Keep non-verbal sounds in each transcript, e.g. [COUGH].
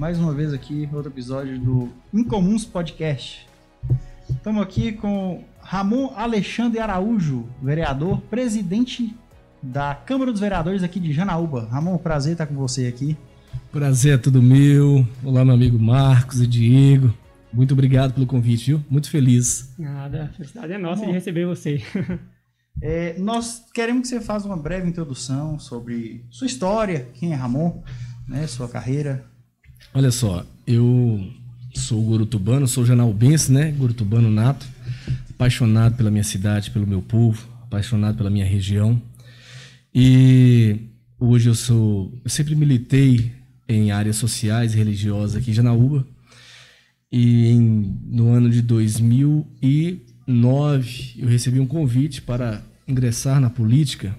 Mais uma vez aqui, outro episódio do Incomuns Podcast. Estamos aqui com Ramon Alexandre Araújo, vereador, presidente da Câmara dos Vereadores aqui de Janaúba. Ramon, prazer estar com você aqui. Prazer é tudo meu. Olá, meu amigo Marcos e Diego. Muito obrigado pelo convite, viu? Muito feliz. Nada, a felicidade é nossa Bom, de receber você. [LAUGHS] é, nós queremos que você faça uma breve introdução sobre sua história, quem é Ramon, né, sua carreira. Olha só, eu sou gurutubano, sou janaubense, né? Gurutubano nato, apaixonado pela minha cidade, pelo meu povo, apaixonado pela minha região. E hoje eu sou, eu sempre militei em áreas sociais e religiosas aqui em Janaúba. E em, no ano de 2009 eu recebi um convite para ingressar na política.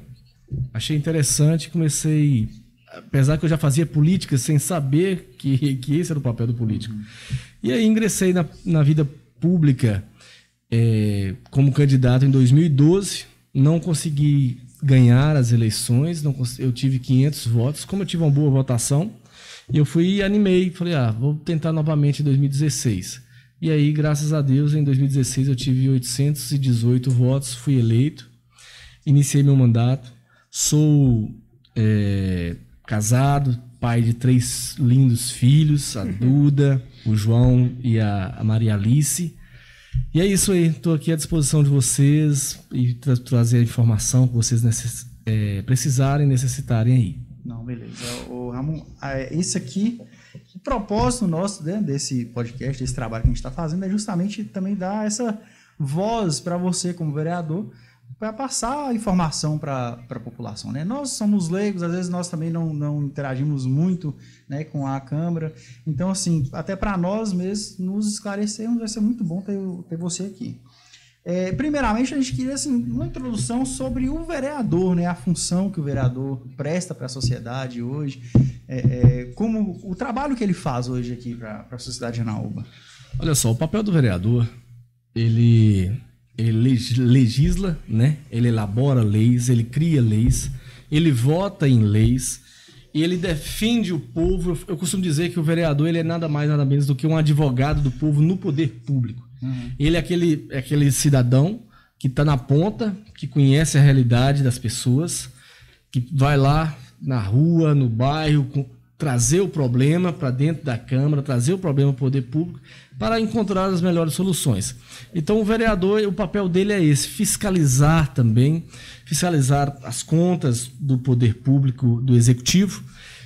Achei interessante comecei apesar que eu já fazia política sem saber que, que esse era o papel do político. E aí ingressei na, na vida pública é, como candidato em 2012, não consegui ganhar as eleições, não, eu tive 500 votos, como eu tive uma boa votação, eu fui e animei, falei, ah, vou tentar novamente em 2016. E aí, graças a Deus, em 2016 eu tive 818 votos, fui eleito, iniciei meu mandato, sou é, casado, pai de três lindos filhos, a Duda, o João e a, Maria Alice. E é isso aí, estou aqui à disposição de vocês e tra trazer a informação que vocês necess é, precisarem, necessitarem aí. Não, beleza. O Ramon, esse aqui, o propósito nosso né, desse podcast, desse trabalho que a gente está fazendo, é justamente também dar essa voz para você como vereador, para passar informação para a população. Né? Nós somos leigos, às vezes nós também não, não interagimos muito né, com a Câmara. Então, assim, até para nós mesmos nos esclarecermos, vai ser muito bom ter, ter você aqui. É, primeiramente, a gente queria assim, uma introdução sobre o vereador, né, a função que o vereador presta para a sociedade hoje, é, é, como o trabalho que ele faz hoje aqui para a sociedade de Anaúba. Olha só, o papel do vereador, ele ele legisla, né? Ele elabora leis, ele cria leis, ele vota em leis e ele defende o povo. Eu costumo dizer que o vereador ele é nada mais nada menos do que um advogado do povo no poder público. Uhum. Ele é aquele, é aquele cidadão que está na ponta, que conhece a realidade das pessoas, que vai lá na rua, no bairro, com, trazer o problema para dentro da Câmara, trazer o problema para o poder público para encontrar as melhores soluções. Então, o vereador, o papel dele é esse: fiscalizar também, fiscalizar as contas do poder público, do executivo,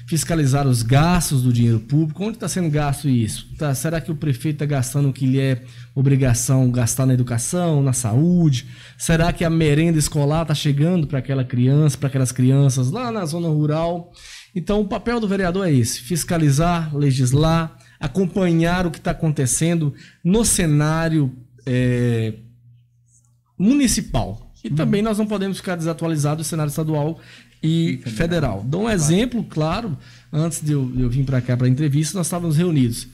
fiscalizar os gastos do dinheiro público. Onde está sendo gasto isso? Tá, será que o prefeito está gastando o que lhe é obrigação gastar na educação, na saúde? Será que a merenda escolar está chegando para aquela criança, para aquelas crianças lá na zona rural? Então, o papel do vereador é esse: fiscalizar, legislar, acompanhar o que está acontecendo no cenário é, municipal. E uhum. também nós não podemos ficar desatualizados do cenário estadual e federal. federal. Dou um exemplo, claro, antes de eu, de eu vir para cá para a entrevista, nós estávamos reunidos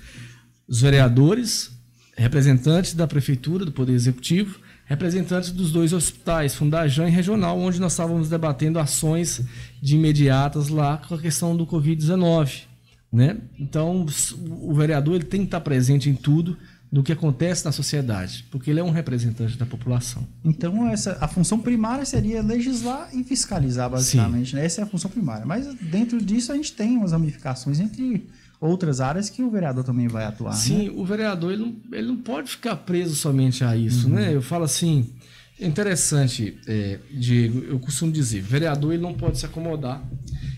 os vereadores, representantes da prefeitura, do Poder Executivo, representantes dos dois hospitais, Fundajan e Regional, onde nós estávamos debatendo ações de imediatas lá com a questão do Covid-19. Né? Então, o vereador ele tem que estar presente em tudo do que acontece na sociedade, porque ele é um representante da população. Então, essa, a função primária seria legislar e fiscalizar, basicamente. Né? Essa é a função primária. Mas dentro disso, a gente tem umas ramificações entre outras áreas que o vereador também vai atuar. Sim, né? o vereador ele não, ele não pode ficar preso somente a isso, uhum. né? Eu falo assim, interessante, é, Diego, eu costumo dizer, vereador ele não pode se acomodar,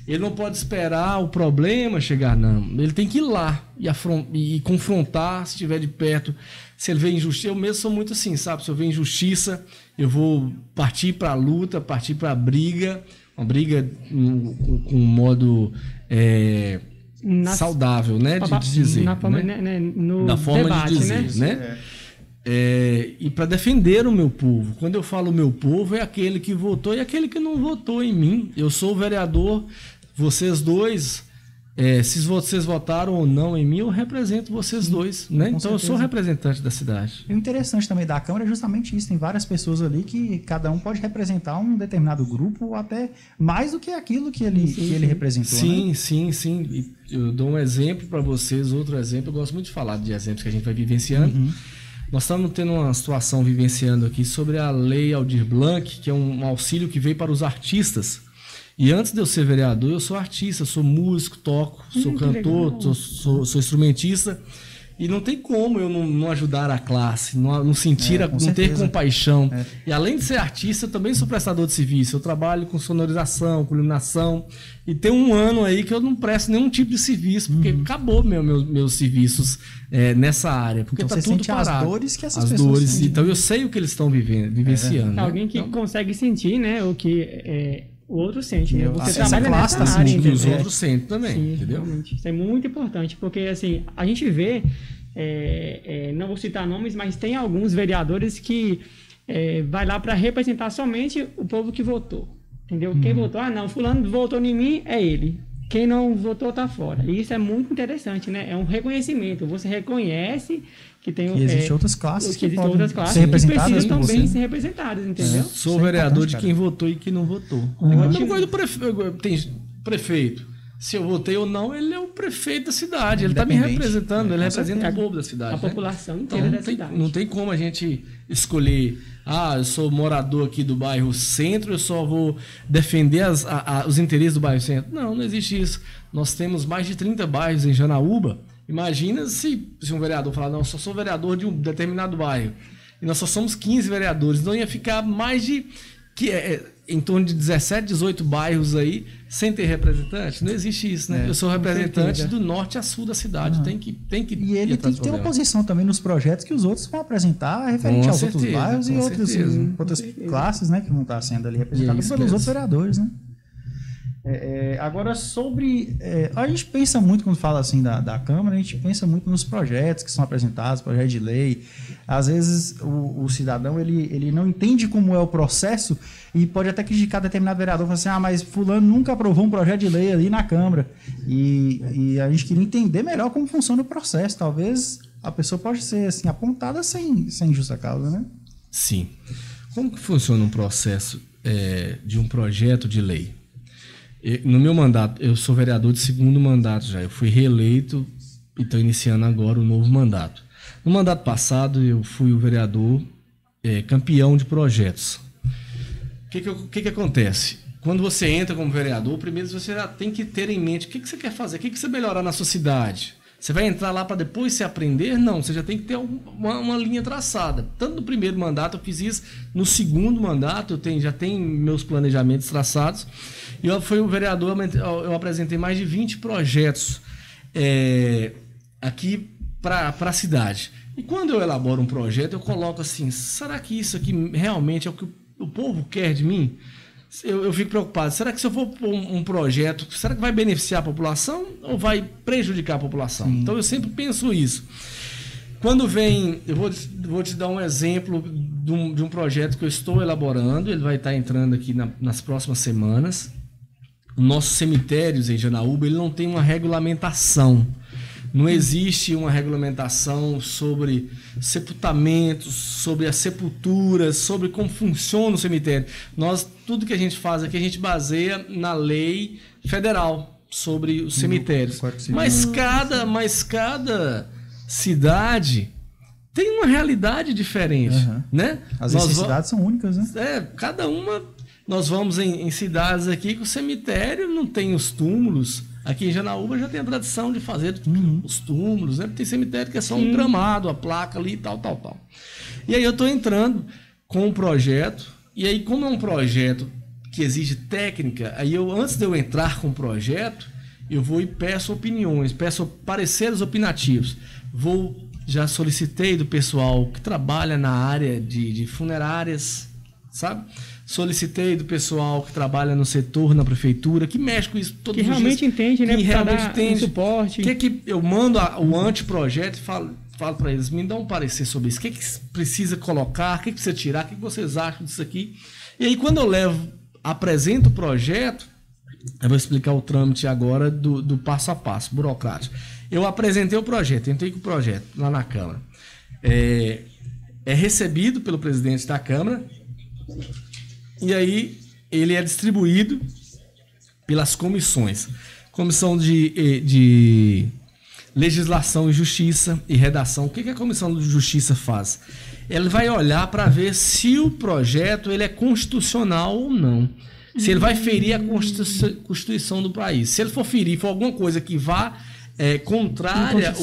ele não pode esperar o problema chegar, não. Ele tem que ir lá e, e confrontar se estiver de perto. Se ele vê injustiça, eu mesmo sou muito assim, sabe? Se eu ver injustiça, eu vou partir para a luta, partir para a briga, uma briga com um modo é, na, saudável, né, de, de dizer, na forma, né? Né, no da forma debate, de dizer, né? né? É, e para defender o meu povo. Quando eu falo meu povo, é aquele que votou e aquele que não votou em mim. Eu sou o vereador, vocês dois é, se vocês votaram ou não em mim, eu represento vocês dois, né? com Então eu sou certeza. representante da cidade. E o interessante também da Câmara é justamente isso. Tem várias pessoas ali que cada um pode representar um determinado grupo, ou até mais do que aquilo que ele, Sim, que sim. ele representou. né? Sim, sim, sim. E eu dou um exemplo para vocês, outro exemplo. Eu gosto muito de falar de exemplos que a gente vai vivenciando. Uhum. Nós estamos tendo uma situação vivenciando aqui sobre a Lei Aldir Blanc, que é um auxílio que veio para os artistas. E antes de eu ser vereador, eu sou artista, sou músico, toco, sou Hum, cantor, sou, sou- sou instrumentista. E não tem como eu não, não ajudar a classe, não, não sentir, É, a- não ter certeza. compaixão. É. E além de ser artista, eu também sou prestador de serviço. Eu trabalho com sonorização, com iluminação. E tem um ano aí que eu não presto nenhum tipo de serviço, porque Uhum. acabou meu, meu- meus serviços é, nessa área. Porque Então tá você tudo sente as parado. dores que essas As pessoas dores. sentem. Então eu sei o que eles estão vivendo, vivenciando. né? Alguém que Então, consegue sentir, né, o que é, o outro sente, né? Você essa trabalha classe nessa tá área, sentindo os outros sentem também, Sim, entendeu? realmente. Isso é muito importante, porque assim, a gente vê, é, é, não vou citar nomes, mas tem alguns vereadores que é, vai lá para representar somente o povo que votou. Entendeu? Uhum. Quem votou, ah não, fulano votou em mim, é ele. Quem não votou tá fora. E isso é muito interessante, né? É um reconhecimento. Você reconhece que tem E existem é, outras classes que que existem podem outras classes ser que representadas precisam você. também ser representadas, entendeu? Sou é vereador importante, de cara. quem votou e quem não votou. Uhum. É a mesma coisa do prefe... tem prefeito. Se eu votei ou não, ele é o prefeito da cidade. Ele está me representando, ele Com representa o povo da cidade. A né? população Então, inteira não, da tem, cidade. não tem como a gente escolher, ah, eu sou morador aqui do bairro Centro, eu só vou defender as- a- a- os interesses do bairro Centro. Não, não existe isso. Nós temos mais de 30 bairros em Janaúba. Imagina se, se um vereador falar, não, eu só sou vereador de um determinado bairro. E nós só somos 15 vereadores. Então ia ficar mais de. Que é, é, em torno de 17, 18 bairros aí, sem ter representante. Não existe isso, né? É, eu sou representante do norte a sul da cidade. Tem que, tem que E ele tem que ter uma posição também nos projetos que os outros vão apresentar referente Com aos outros certeza, bairros e outras, outras classes né, que vão estar sendo ali representadas pelos mesmo. outros vereadores. Né? É, é, agora, sobre. é, a gente pensa muito quando fala assim da, da Câmara, a gente pensa muito nos projetos que são apresentados, projetos de lei. Às vezes o, o cidadão ele, ele não entende como é o processo e pode até criticar determinado vereador, falando assim: ah, mas Fulano nunca aprovou um projeto de lei ali na Câmara. E, e a gente queria entender melhor como funciona o processo. Talvez a pessoa pode ser assim, apontada sem, sem justa causa, né? Sim. Como que funciona um processo é, de um projeto de lei? No meu mandato, eu sou vereador de segundo mandato já. Eu fui reeleito e estou iniciando agora o novo mandato. No mandato passado, eu fui o vereador é, campeão de projetos. O que que, que que acontece? Quando você entra como vereador, primeiro você já tem que ter em mente o que, que você quer fazer, o que, que você melhorar na sua cidade. Você vai entrar lá para depois se aprender? Não, você já tem que ter uma, uma linha traçada. Tanto no primeiro mandato eu fiz isso, no segundo mandato eu tenho, já tenho meus planejamentos traçados. E eu fui o vereador, eu apresentei mais de 20 projetos é, aqui para a cidade. E quando eu elaboro um projeto, eu coloco assim: será que isso aqui realmente é o que o povo quer de mim? Eu, eu fico preocupado. Será que se eu for um, um projeto, será que vai beneficiar a população ou vai prejudicar a população? Então eu sempre penso isso. Quando vem, eu vou, vou te dar um exemplo de um, de um projeto que eu estou elaborando, ele vai estar entrando aqui na- nas próximas semanas. Nossos cemitérios em Janaúba, ele não tem uma regulamentação. Não existe uma regulamentação sobre sepultamentos, sobre as sepulturas, sobre como funciona o cemitério. Nós, tudo que a gente faz aqui, a gente baseia na lei federal sobre os cemitérios. Mas cada, mas cada cidade tem uma realidade diferente, Aham. né? As Nós necessidades são únicas, né? é, cada uma. Nós vamos em, em cidades aqui que o cemitério não tem os túmulos. Aqui em Janaúba já tem a tradição de fazer os túmulos, né? Tem cemitério que é só um gramado, a placa ali e tal, tal, tal. E aí eu estou entrando com um projeto, e aí, como é um projeto que exige técnica, aí eu, antes de eu entrar com o projeto, eu vou e peço opiniões, peço pareceres opinativos. Vou, já solicitei do pessoal que trabalha na área de, de funerárias, sabe? Solicitei do pessoal que trabalha no setor, na prefeitura, que mexe com isso todos Que os realmente dias, entende, né? Que realmente entende. um suporte. O que, que eu mando a- o anteprojeto e falo, falo para eles, me dá um parecer sobre isso. O que, que precisa colocar, o que, que precisa tirar, o que, que vocês acham disso aqui. E aí, quando eu levo, apresento o projeto, Eu vou explicar o trâmite agora do, do passo a passo, burocrático. Eu apresentei o projeto, entrei com o projeto lá na Câmara. É, é recebido pelo presidente da Câmara e aí ele é distribuído pelas comissões. Comissão de, eh, de Legislação e Justiça e Redação. O que, que a Comissão de Justiça faz? Ela vai olhar para ver se o projeto ele é constitucional ou não. Se ele vai ferir a Constituição do país. Se ele for ferir, for alguma coisa que vá é, contrária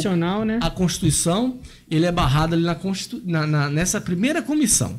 né? à Constituição, ele é barrado ali na, na, na, nessa primeira comissão.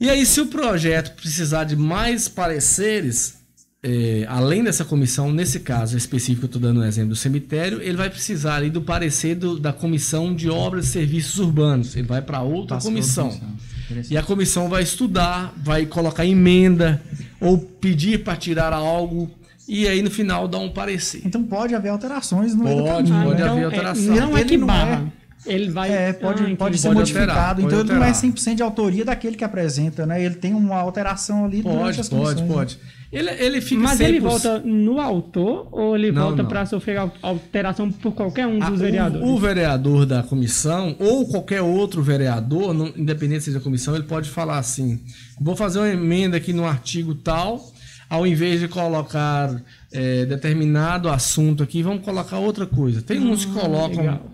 E aí, se o projeto precisar de mais pareceres, é, além dessa comissão, nesse caso específico, eu estou dando o um exemplo do cemitério, ele vai precisar ali do parecer do, da comissão de obras e serviços urbanos. Ele vai para outra Passa comissão. comissão. E a comissão vai estudar, vai colocar emenda ou pedir para tirar algo e aí no final dá um parecer. Então pode haver alterações no Pode, caminho, pode né? haver então, alteração. É, não é que barra. Ele vai. É, pode, ah, pode ser Pode modificado. alterar, então pode ele não é alterar. 100% de autoria daquele que apresenta, né? Ele tem uma alteração ali durante Pode, as pode, comissões, né? pode. Ele, ele fica Mas 100%. ele volta no autor ou ele Não, volta para sofrer al- alteração por qualquer um Ah, dos o- vereadores? O, vereador da comissão ou qualquer outro vereador, não, independente seja a comissão, ele pode falar assim: vou fazer uma emenda aqui no artigo tal, ao invés de colocar é, determinado assunto aqui, vamos colocar outra coisa. Tem uns que Ah, colocam legal.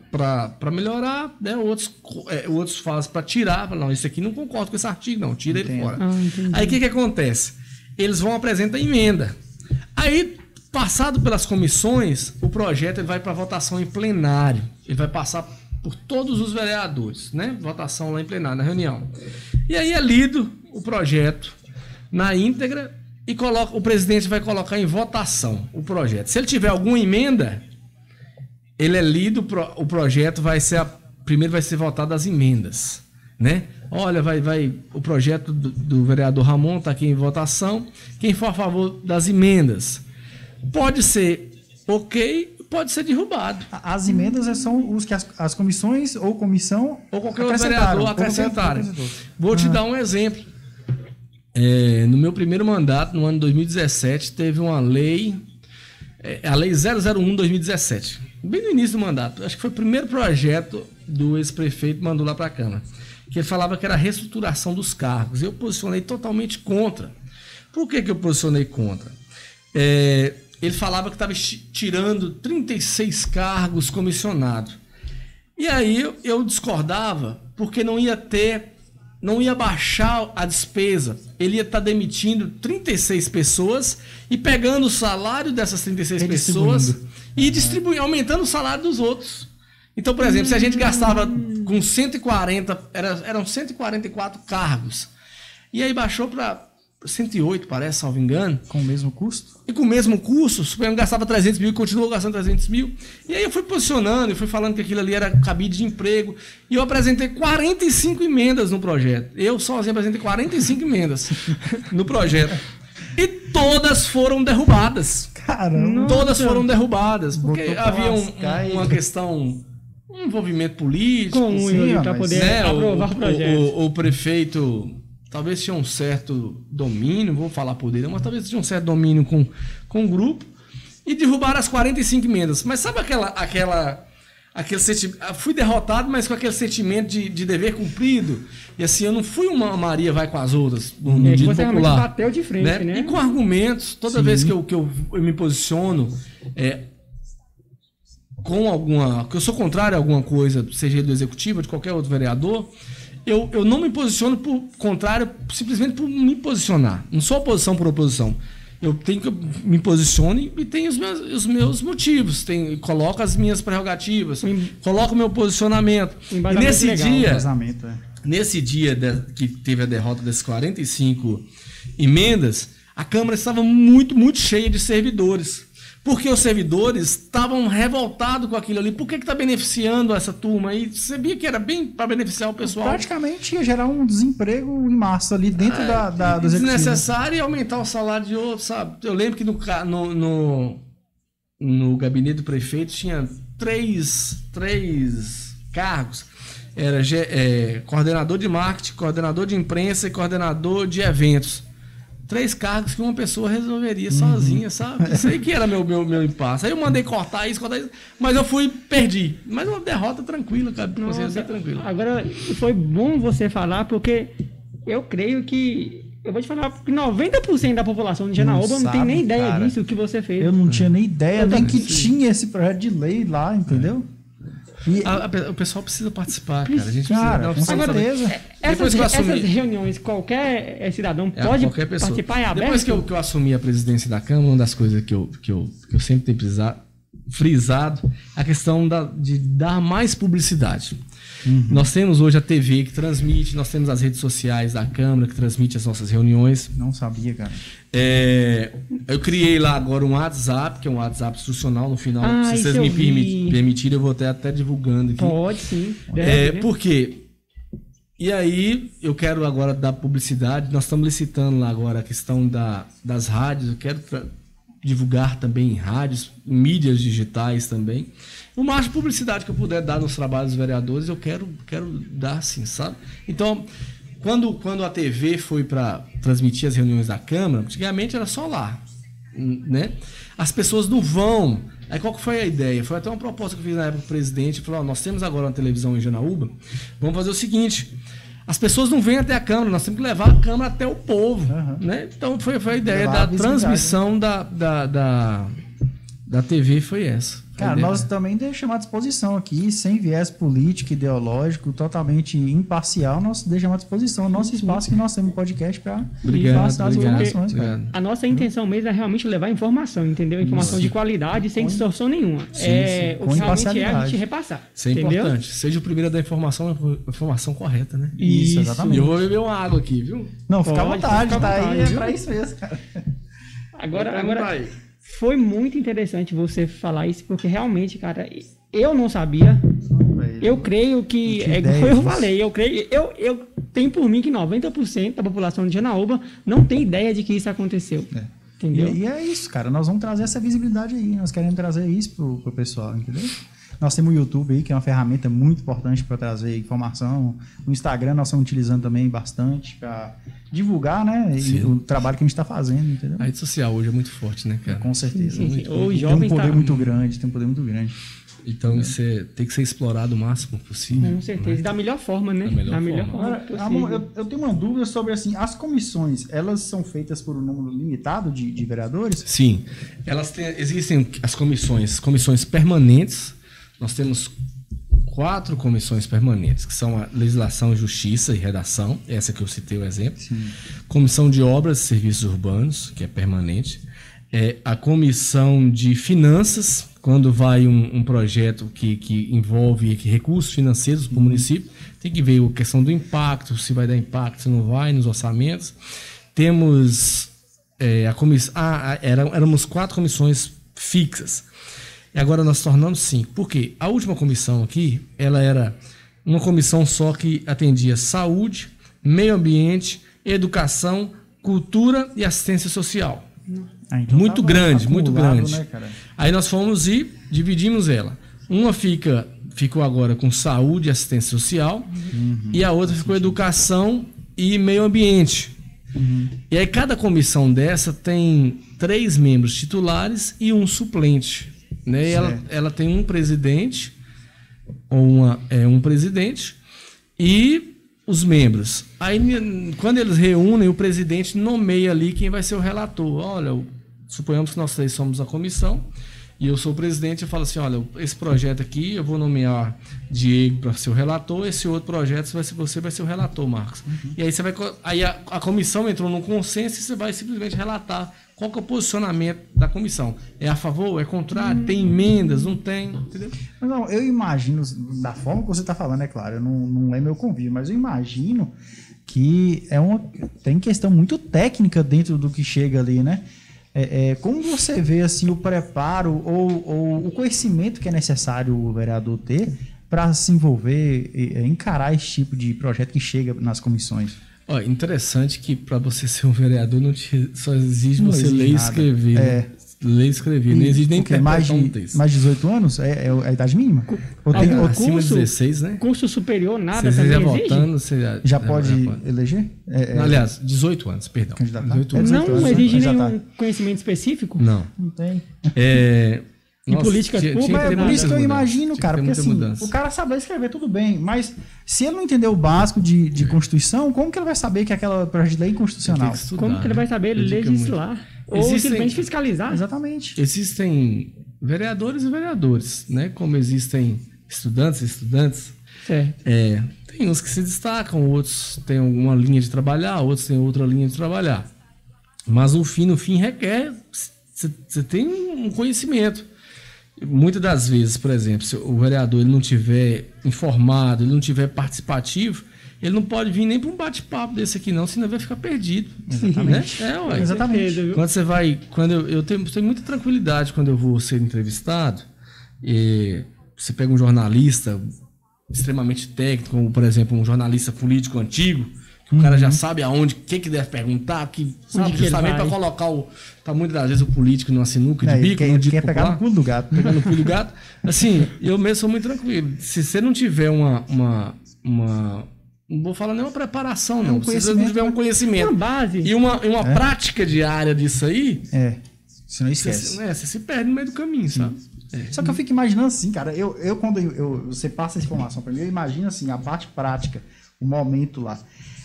para melhorar, né? outros, é, outros fazem para tirar. Falam, Não, isso aqui não concordo com esse artigo, não, tira ele Entendo. fora. Ah, entendi. Aí o que, que acontece? Eles vão apresentar emenda. Aí, passado pelas comissões, o projeto ele vai para votação em plenário. Ele vai passar por todos os vereadores, né? Votação lá em plenário, na reunião. E aí é lido o projeto na íntegra e coloca, o presidente vai colocar em votação o projeto. Se ele tiver alguma emenda, ele é lido, o projeto vai ser a, primeiro vai ser votado as emendas, né? Olha, vai, vai o projeto do, do vereador Ramon está aqui em votação. Quem for a favor das emendas pode ser ok, pode ser derrubado. As emendas são os que as, as comissões ou comissão Ou qualquer outro acrescentaram, vereador acrescentou. Vou te dar um exemplo. É, no meu primeiro mandato, no ano 2017, teve uma lei, é, a Lei 001-2017, bem no início do mandato. Acho que foi o primeiro projeto do ex-prefeito mandou lá para a Câmara, que ele falava que era a reestruturação dos cargos. Eu posicionei totalmente contra. Por que, que eu posicionei contra? É, ele falava que estava tirando 36 cargos comissionados. E aí eu discordava, porque não ia ter, não ia baixar a despesa. Ele ia estar demitindo 36 pessoas e pegando o salário dessas 36 pessoas e distribuindo, aumentando o salário dos outros. Então, por exemplo, se a gente gastava com 140, era, eram 144 cargos. E aí baixou para 108, parece, salvo engano. Com o mesmo custo? E com o mesmo curso, o Supremo gastava 300 mil e continuou gastando 300 mil. E aí eu fui posicionando, eu fui falando que aquilo ali era cabide de emprego. E eu apresentei 45 emendas no projeto. Eu sozinho apresentei 45 emendas [LAUGHS] no projeto. E todas foram derrubadas. Caramba! Todas foram derrubadas. Porque havia um- um- uma questão, um envolvimento político. Comum, Sim, Yuri, ó, para poder né, aprovar o, o, projeto. o- o prefeito talvez tinha um certo domínio, vou falar por dele, mas talvez tinha um certo domínio com, com o grupo e derrubaram as 45 emendas. Mas sabe aquela aquela aquele sentimento, fui derrotado, mas com aquele sentimento de, de dever cumprido. E assim, eu não fui uma Maria vai com as outras no, no É, dito popular. bateu de frente, né? E com argumentos, toda vez que eu, que eu, eu me posiciono é, com alguma. que eu sou contrário a alguma coisa, seja do executivo ou de qualquer outro vereador, eu, eu não me posiciono por contrário, simplesmente por me posicionar. Não sou oposição por oposição. Eu tenho que eu me posicione e tenho os meus, os meus motivos. Tenho, coloco as minhas prerrogativas, coloco o meu posicionamento. E nesse legal, dia, é. nesse dia de- que teve a derrota desses 45 emendas, a Câmara estava muito, muito cheia de servidores. Porque os servidores estavam revoltados com aquilo ali. Por que está beneficiando essa turma aí? Você sabia que era bem para beneficiar o pessoal? Praticamente ia gerar um desemprego em massa ali dentro da, da, do executivo. desnecessário e aumentar o salário de outros, sabe? Eu lembro que no, no, no, no gabinete do prefeito tinha três, três cargos. Era é, coordenador de marketing, coordenador de imprensa e coordenador de eventos. Três cargos que uma pessoa resolveria sozinha, sabe? Isso aí que era meu, meu, meu impasse. Aí eu mandei cortar isso, cortar isso, mas eu fui, perdi. Mas uma derrota tranquila, cara. Nossa, Consciência tranquila. Agora, foi bom você falar, porque eu creio que. Eu vou te falar que 90% da população de Janaúba não, Não tem nem ideia cara. disso que você fez. Eu não tinha nem ideia, Eu nem que tinha esse projeto de lei lá, entendeu? E, A- a o pessoal precisa participar, cara. A gente cara, com precisa dar uma certeza. Essas, Depois que eu assumi- essas reuniões, qualquer eh, cidadão É, pode qualquer pessoa. participar, é aberto? Depois que eu, que eu assumi a presidência da Câmara, uma das coisas que eu, que eu, que eu sempre tenho precisado, frisado, a questão da, de dar mais publicidade. Nós temos hoje a TV que transmite, nós temos as redes sociais da Câmara que transmite as nossas reuniões. Não sabia, cara. É, eu criei lá agora um WhatsApp, que é um WhatsApp institucional. No final, Ah, se vocês me vi. permitirem, eu vou até, até divulgando aqui. Pode, sim. É, né? por quê? E aí, eu quero agora dar publicidade. Nós estamos licitando lá agora a questão da, das rádios. Eu quero divulgar também em rádios, mídias digitais também. O máximo de publicidade que eu puder dar nos trabalhos dos vereadores, eu quero, quero dar sim, sabe? Então, quando, quando a TV foi para transmitir as reuniões da Câmara, antigamente era só lá, né? As pessoas não vão. Aí qual que foi a ideia? Foi até uma proposta que eu fiz na época pro presidente, falou, nós temos agora uma televisão em Janaúba, vamos fazer o seguinte, as pessoas não vêm até a Câmara, nós temos que levar a Câmara até o povo, Aham. né? Então foi, foi a ideia Levar da a visibilidade, transmissão da, da, da, da TV, foi essa. Cara, ideia. nós também deixamos à disposição aqui, sem viés político, ideológico, totalmente imparcial, nós deixamos à disposição o nosso espaço que nós temos podcast para passar as informações. A nossa intenção mesmo é realmente levar informação, entendeu? Informação de qualidade, sem distorção nenhuma. Sim, é, sim, O que realmente é a gente repassar. Isso é entendeu? importante. Seja o primeiro a dar informação, a informação correta, né? Isso, Isso. E exatamente. eu vou beber uma água aqui, viu? Não, fica à Pode, vontade, fica à tá aí, vontade, é viu? pra isso mesmo, cara. Agora, agora. Foi muito interessante você falar isso, porque realmente, cara, eu não sabia. Eu creio que, é igual eu falei, eu creio, eu, eu tenho por mim que 90% da população de Janaúba não tem ideia de que isso aconteceu. É. Entendeu? E, e é isso, cara. Nós vamos trazer essa visibilidade aí. Nós queremos trazer isso pro, pro pessoal, entendeu? Nós temos o YouTube aí, que é uma ferramenta muito importante para trazer informação. O Instagram nós estamos utilizando também bastante para divulgar, né? O trabalho que a gente está fazendo, entendeu? A rede social hoje é muito forte, né, cara? Com certeza. Sim, sim. Muito. Tem um poder tá- muito grande, tem um poder muito grande. Então isso é- tem que ser explorado o máximo possível. Com certeza. E da melhor forma, né? Da melhor da melhor forma. forma, Agora, eu, eu tenho uma dúvida sobre assim, as comissões, elas são feitas por um número limitado de, de vereadores? Sim, elas têm, existem as comissões, comissões permanentes. Nós temos quatro comissões permanentes, que são a legislação, justiça e redação. Essa que eu citei o exemplo. Comissão de obras e serviços urbanos, que é permanente. É a comissão de finanças, quando vai um, um projeto que, que envolve recursos financeiros para o município, tem que ver a questão do impacto, se vai dar impacto, se não vai, nos orçamentos. Temos é, a comissão. Ah, ah, eram, éramos quatro comissões fixas. E agora nós tornamos cinco. Por quê? A última comissão aqui, ela era uma comissão só que atendia saúde, meio ambiente, educação, cultura e assistência social. Ah, então Muito tava grande, muito grande. Né? Aí nós fomos e dividimos ela. Uma fica ficou agora com saúde e assistência social e a outra ficou educação e meio ambiente. E aí cada comissão dessa tem três membros titulares e um suplente. Né? E ela, ela tem um presidente ou uma, é, um presidente e os membros. Aí, quando eles reúnem, o presidente nomeia ali quem vai ser o relator. Olha, suponhamos que nós três somos a comissão e eu sou o presidente. Eu falo assim: olha, esse projeto aqui eu vou nomear Diego para ser o relator. Esse outro projeto vai ser, você vai ser o relator, Marcos. E aí você vai. Aí a, a comissão entrou num consenso e você vai simplesmente relatar qual que é o posicionamento da comissão. É a favor? É contrário? Tem emendas? Não tem? Entendeu? Não, eu imagino, da forma que você está falando, é claro, eu não, não é meu convívio, mas eu imagino que é uma, tem questão muito técnica dentro do que chega ali, né? É, é, como você vê assim o preparo ou, ou o conhecimento que é necessário o vereador ter para se envolver e e encarar esse tipo de projeto que chega nas comissões? Ó, interessante que para você ser um vereador não te, só exige Não você exige ler e escrever. É. né? ler e escrever. Não existe nem quê? mais de, um texto. mais de 18 anos? É, é a idade mínima? Ou tem, Algum ou Acima curso- de 16, né? Curso superior, nada você já também exige? votando, você já, já pode eleger? É, é, Aliás, 18 anos, perdão. Candidatar? 18 É anos. 18 Não anos, exige já nenhum tá. conhecimento específico? Não. Não tem. É, E políticas tinha- tinha ter É por isso que eu imagino, Tinha cara, porque assim, mudança. o cara saber escrever tudo bem, mas se ele não entender o básico de, de Constituição, como que ele vai saber que aquela projeto de lei é Tem inconstitucional? que estudar, Como que ele vai né? saber Dedica legislar? Ou Existem- simplesmente fiscalizar? Exatamente. Existem vereadores e vereadores, né? Como existem estudantes e estudantes. Certo. É, tem uns que se destacam, outros têm alguma linha de trabalhar, outros têm outra linha de trabalhar. Mas o fim, no fim, requer. Você tem um conhecimento. Muitas das vezes, por exemplo, se o vereador ele não tiver informado, ele não tiver participativo, ele não pode vir nem para um bate-papo desse aqui, não, senão vai ficar perdido. Exatamente. [LAUGHS] Né? É, ué. Exatamente. Quando você vai. Quando eu, eu tenho, tenho muita tranquilidade quando eu vou ser entrevistado. E você pega um jornalista extremamente técnico, como por exemplo um jornalista político antigo, que o cara já sabe aonde, o que, que deve perguntar, que, sabe, que justamente para colocar o. Tá muitas das vezes o político numa sinuca de É, bico, quer, no dito quer pegar no pulo do gato. pegando o pulo do gato. Assim, eu mesmo sou muito tranquilo. Se você não tiver uma. uma, uma não vou falar nem uma preparação, não. um Se você não conhecimento, tiver um Uma conhecimento base. e uma, e uma prática diária disso aí, É. Se não você, esquece. né, você se perde no meio do caminho, sabe? É. Só que eu fico imaginando assim, cara, eu, eu quando eu, eu- você passa essa informação pra mim, eu imagino assim, a parte prática, o momento lá.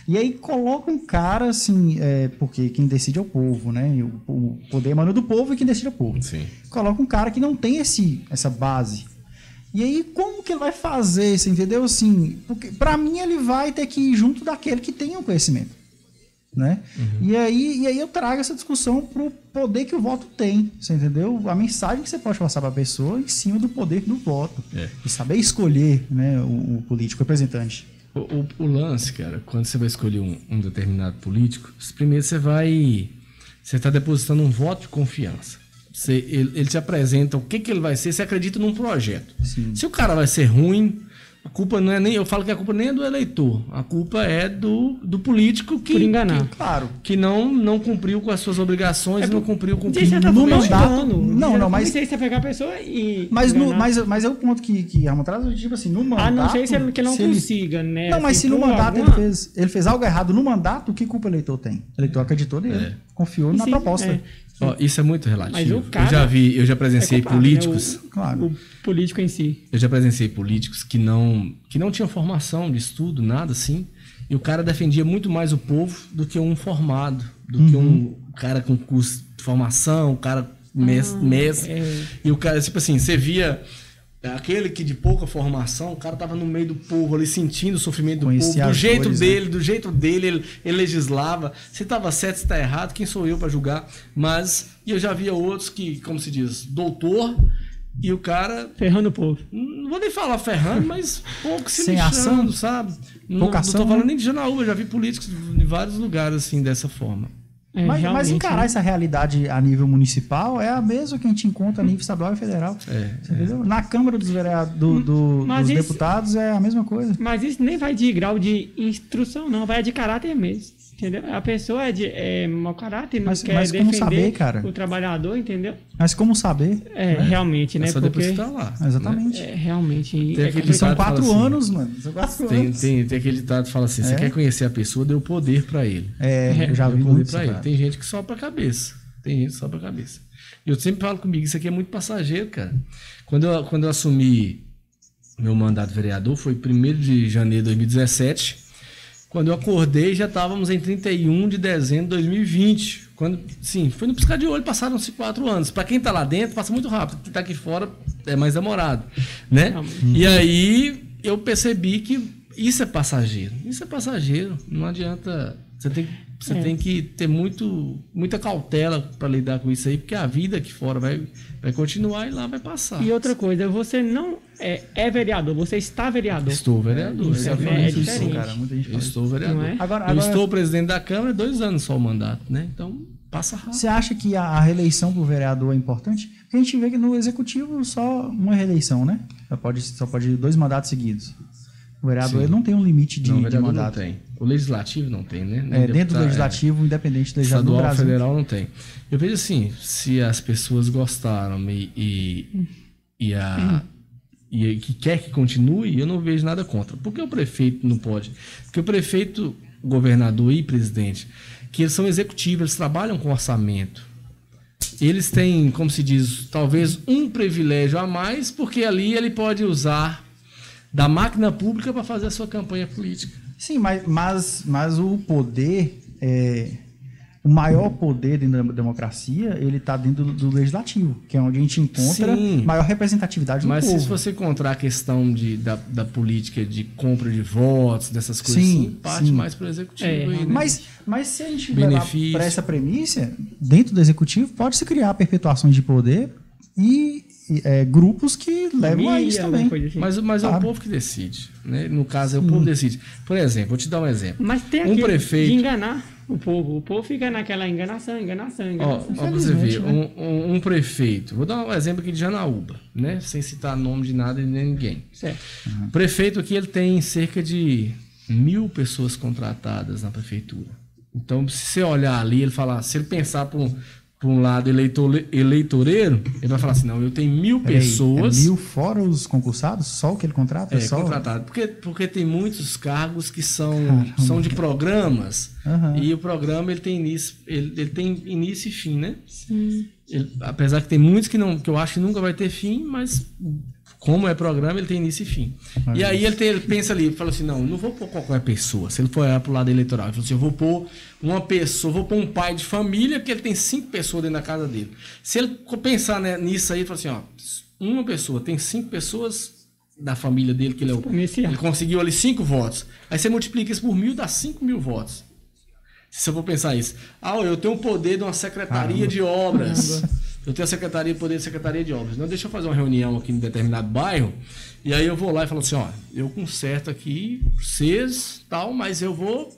E aí coloca um cara assim, é, porque quem decide é o povo, né? O, o poder emana do povo e quem decide é o povo. Sim. Coloca um cara que não tem esse, essa base. E aí, como que ele vai fazer isso, entendeu? Assim, porque pra mim ele vai ter que ir junto daquele que tem o conhecimento. Né? Uhum. E, aí, e aí eu trago essa discussão pro poder que o voto tem, você entendeu? A mensagem que você pode passar pra pessoa em cima do poder do voto. É. E saber escolher né, o, o político, representante. O, o- o lance, cara, quando você vai escolher um, um determinado político, primeiro você vai. Você está depositando um voto de confiança. Você, ele, ele te apresenta o que, que ele vai ser, você acredita num projeto. Sim. Se o cara vai ser ruim, a culpa não é nem. Eu falo que a culpa nem é do eleitor. A culpa é do, do político que, Por enganar. que, Claro. que não, não cumpriu com as suas obrigações e não cumpriu com o De certa no é mandato- não, não, mas- Isso aí você pegar a pessoa e. Mas, no, mas, mas é o ponto que, que Ramon traz, tipo assim, no mandato... A não ser se ele, que ele não se ele- consiga, né? Não, mas assim, se no por mandato alguma- ele, fez, ele fez algo errado no mandato, que culpa o eleitor tem? O eleitor acreditou nele, É. confiou na Sim, proposta. é. Ó, isso é muito relativo. Mas o cara eu já vi, eu já É presenciei né? políticos. O- Claro. O político em si. Eu já presenciei políticos que não, que não tinham formação de estudo, nada assim. E o cara defendia muito mais o povo do que um formado, do que um cara com curso de formação, um cara mes, mestre. é. E o cara, tipo assim, você via aquele que de pouca formação, o cara tava no meio do povo ali, sentindo o sofrimento do Conhecia povo, do jeito né? dele, do jeito dele, ele, ele legislava. Se estava certo, se está errado, quem sou eu para julgar? Mas e eu já via outros que, como se diz, doutor, e o cara Ferrando o povo. não vou nem falar ferrando, mas pouco se [LAUGHS] Sem lixando, ação. sabe? Não, Pouca não ação, tô falando né? nem de Janaúba, já vi políticos em vários lugares assim, dessa forma. É, mas, mas encarar né? essa realidade a nível municipal é a mesma que a gente encontra a nível estadual e federal. É, entendeu? Na Câmara dos, vereadores, do, do- Mas dos isso- deputados é a mesma coisa. Mas isso nem vai de grau de instrução, não. Vai de caráter mesmo. Entendeu? A pessoa é de é, mau caráter, não Mas- quer mas como defender saber, cara? o trabalhador, entendeu? Mas como saber? É, realmente, né? é só Porque depois que tá lá. Exatamente. é, realmente. Tem é aquele. São quatro assim, anos, mano. São quatro Tem, anos. tem, tem aquele ditado que fala assim: você É? quer conhecer a pessoa, dê o poder para ele. É, eu já vi poder muito pra isso, ele. Tem gente que sopra a cabeça. Tem gente que sopra a cabeça. E eu sempre falo comigo: isso aqui é muito passageiro, cara. Quando eu, quando eu assumi meu mandato de vereador, foi 1 de janeiro de 2017. Quando eu acordei, já estávamos em 31 de dezembro de 2020. Quando, sim, foi no piscar de olho, passaram-se quatro anos. Para quem está lá dentro, passa muito rápido. Quem está aqui fora é mais demorado, né? E aí eu percebi que isso é passageiro. Isso é passageiro. Não adianta. Você tem, você É. tem que ter muito, muita cautela para lidar com isso aí, porque a vida aqui fora vai, vai continuar e lá vai passar. E outra coisa, você não é, é vereador, você está vereador. Estou vereador. Isso é é diferente. cara. Muita gente Eu fala. estou vereador. Não é? Agora, Eu agora estou presidente da Câmara, dois anos só o mandato, né? Então, passa rápido. Você acha que a, reeleição pro vereador é importante? Porque a gente vê que no executivo só uma reeleição, né? Só pode, só pode ir dois mandatos seguidos. O vereador não tem um limite de, não, o de mandato. não tem. O legislativo não tem, né? Nem É, dentro do deputado- é. legislativo, independente do legislativo do Estadual, Brasil. federal não tem. Eu vejo assim, se as pessoas gostaram e, e, e, a, e que quer que continue, eu não vejo nada contra. Por que o prefeito não pode? Porque o prefeito, governador e presidente, que eles são executivos, eles trabalham com orçamento. Eles têm, como se diz, talvez um privilégio a mais, porque ali ele pode usar da máquina pública para fazer a sua campanha política. Sim, mas, mas, mas o poder, é, o maior poder dentro da democracia, ele está dentro do, do legislativo, que é onde a gente encontra Sim. maior representatividade do Mas povo. se você encontrar a questão de, da, da política de compra de votos, dessas coisas Sim, assim, parte sim. mais para o executivo. É, aí, né? Mas, mas se a gente levar Benefício. para essa premissa, dentro do executivo pode-se criar perpetuações de poder e, é, grupos que levam a isso Família, também. assim. Mas, mas é o povo que decide. Né? No caso, é o povo que decide. Por exemplo, vou te dar um exemplo. Mas tem Um prefeito- de enganar o povo. O povo fica naquela enganação, enganação, Ó, enganação. ó, pra você ver, né? um, um- um prefeito, vou dar um exemplo aqui de Janaúba, né? Sem citar nome de nada e nem ninguém. Certo. O prefeito aqui ele tem cerca de mil pessoas contratadas na prefeitura. Então, se você olhar ali, ele falar, se ele pensar por um, por um lado eleitor, eleitoreiro, ele vai falar assim: não, eu tenho mil Peraí, pessoas. É mil fora os concursados? Só o que ele contrata? É, só... contratado. Porque, porque tem muitos cargos que são, Caramba, são de programas. Aham. E o programa ele tem início, ele, ele tem início e fim, né? Ele- apesar que tem muitos que não, que eu acho que nunca vai ter fim, mas como é programa, ele tem início e fim. E aí ele, tem- ele pensa ali, fala assim, não, não vou pôr qualquer pessoa. Se ele for olhar pro lado eleitoral, ele fala assim, eu vou pôr uma pessoa, vou pôr um pai de família, porque ele tem cinco pessoas dentro da casa dele. Se ele pensar né, nisso aí, ele fala assim, ó, uma pessoa tem cinco pessoas da família dele, que ele é o, ele conseguiu ali cinco votos. Aí você multiplica isso por mil, dá cinco mil votos. Se eu for pensar isso. Ah, eu tenho o poder de uma secretaria de obras. Eu tenho a secretaria, poder de secretaria de obras. Não, deixa eu fazer uma reunião aqui em determinado bairro. E aí eu vou lá e falo assim, ó, eu conserto aqui, vocês, tal, mas eu vou.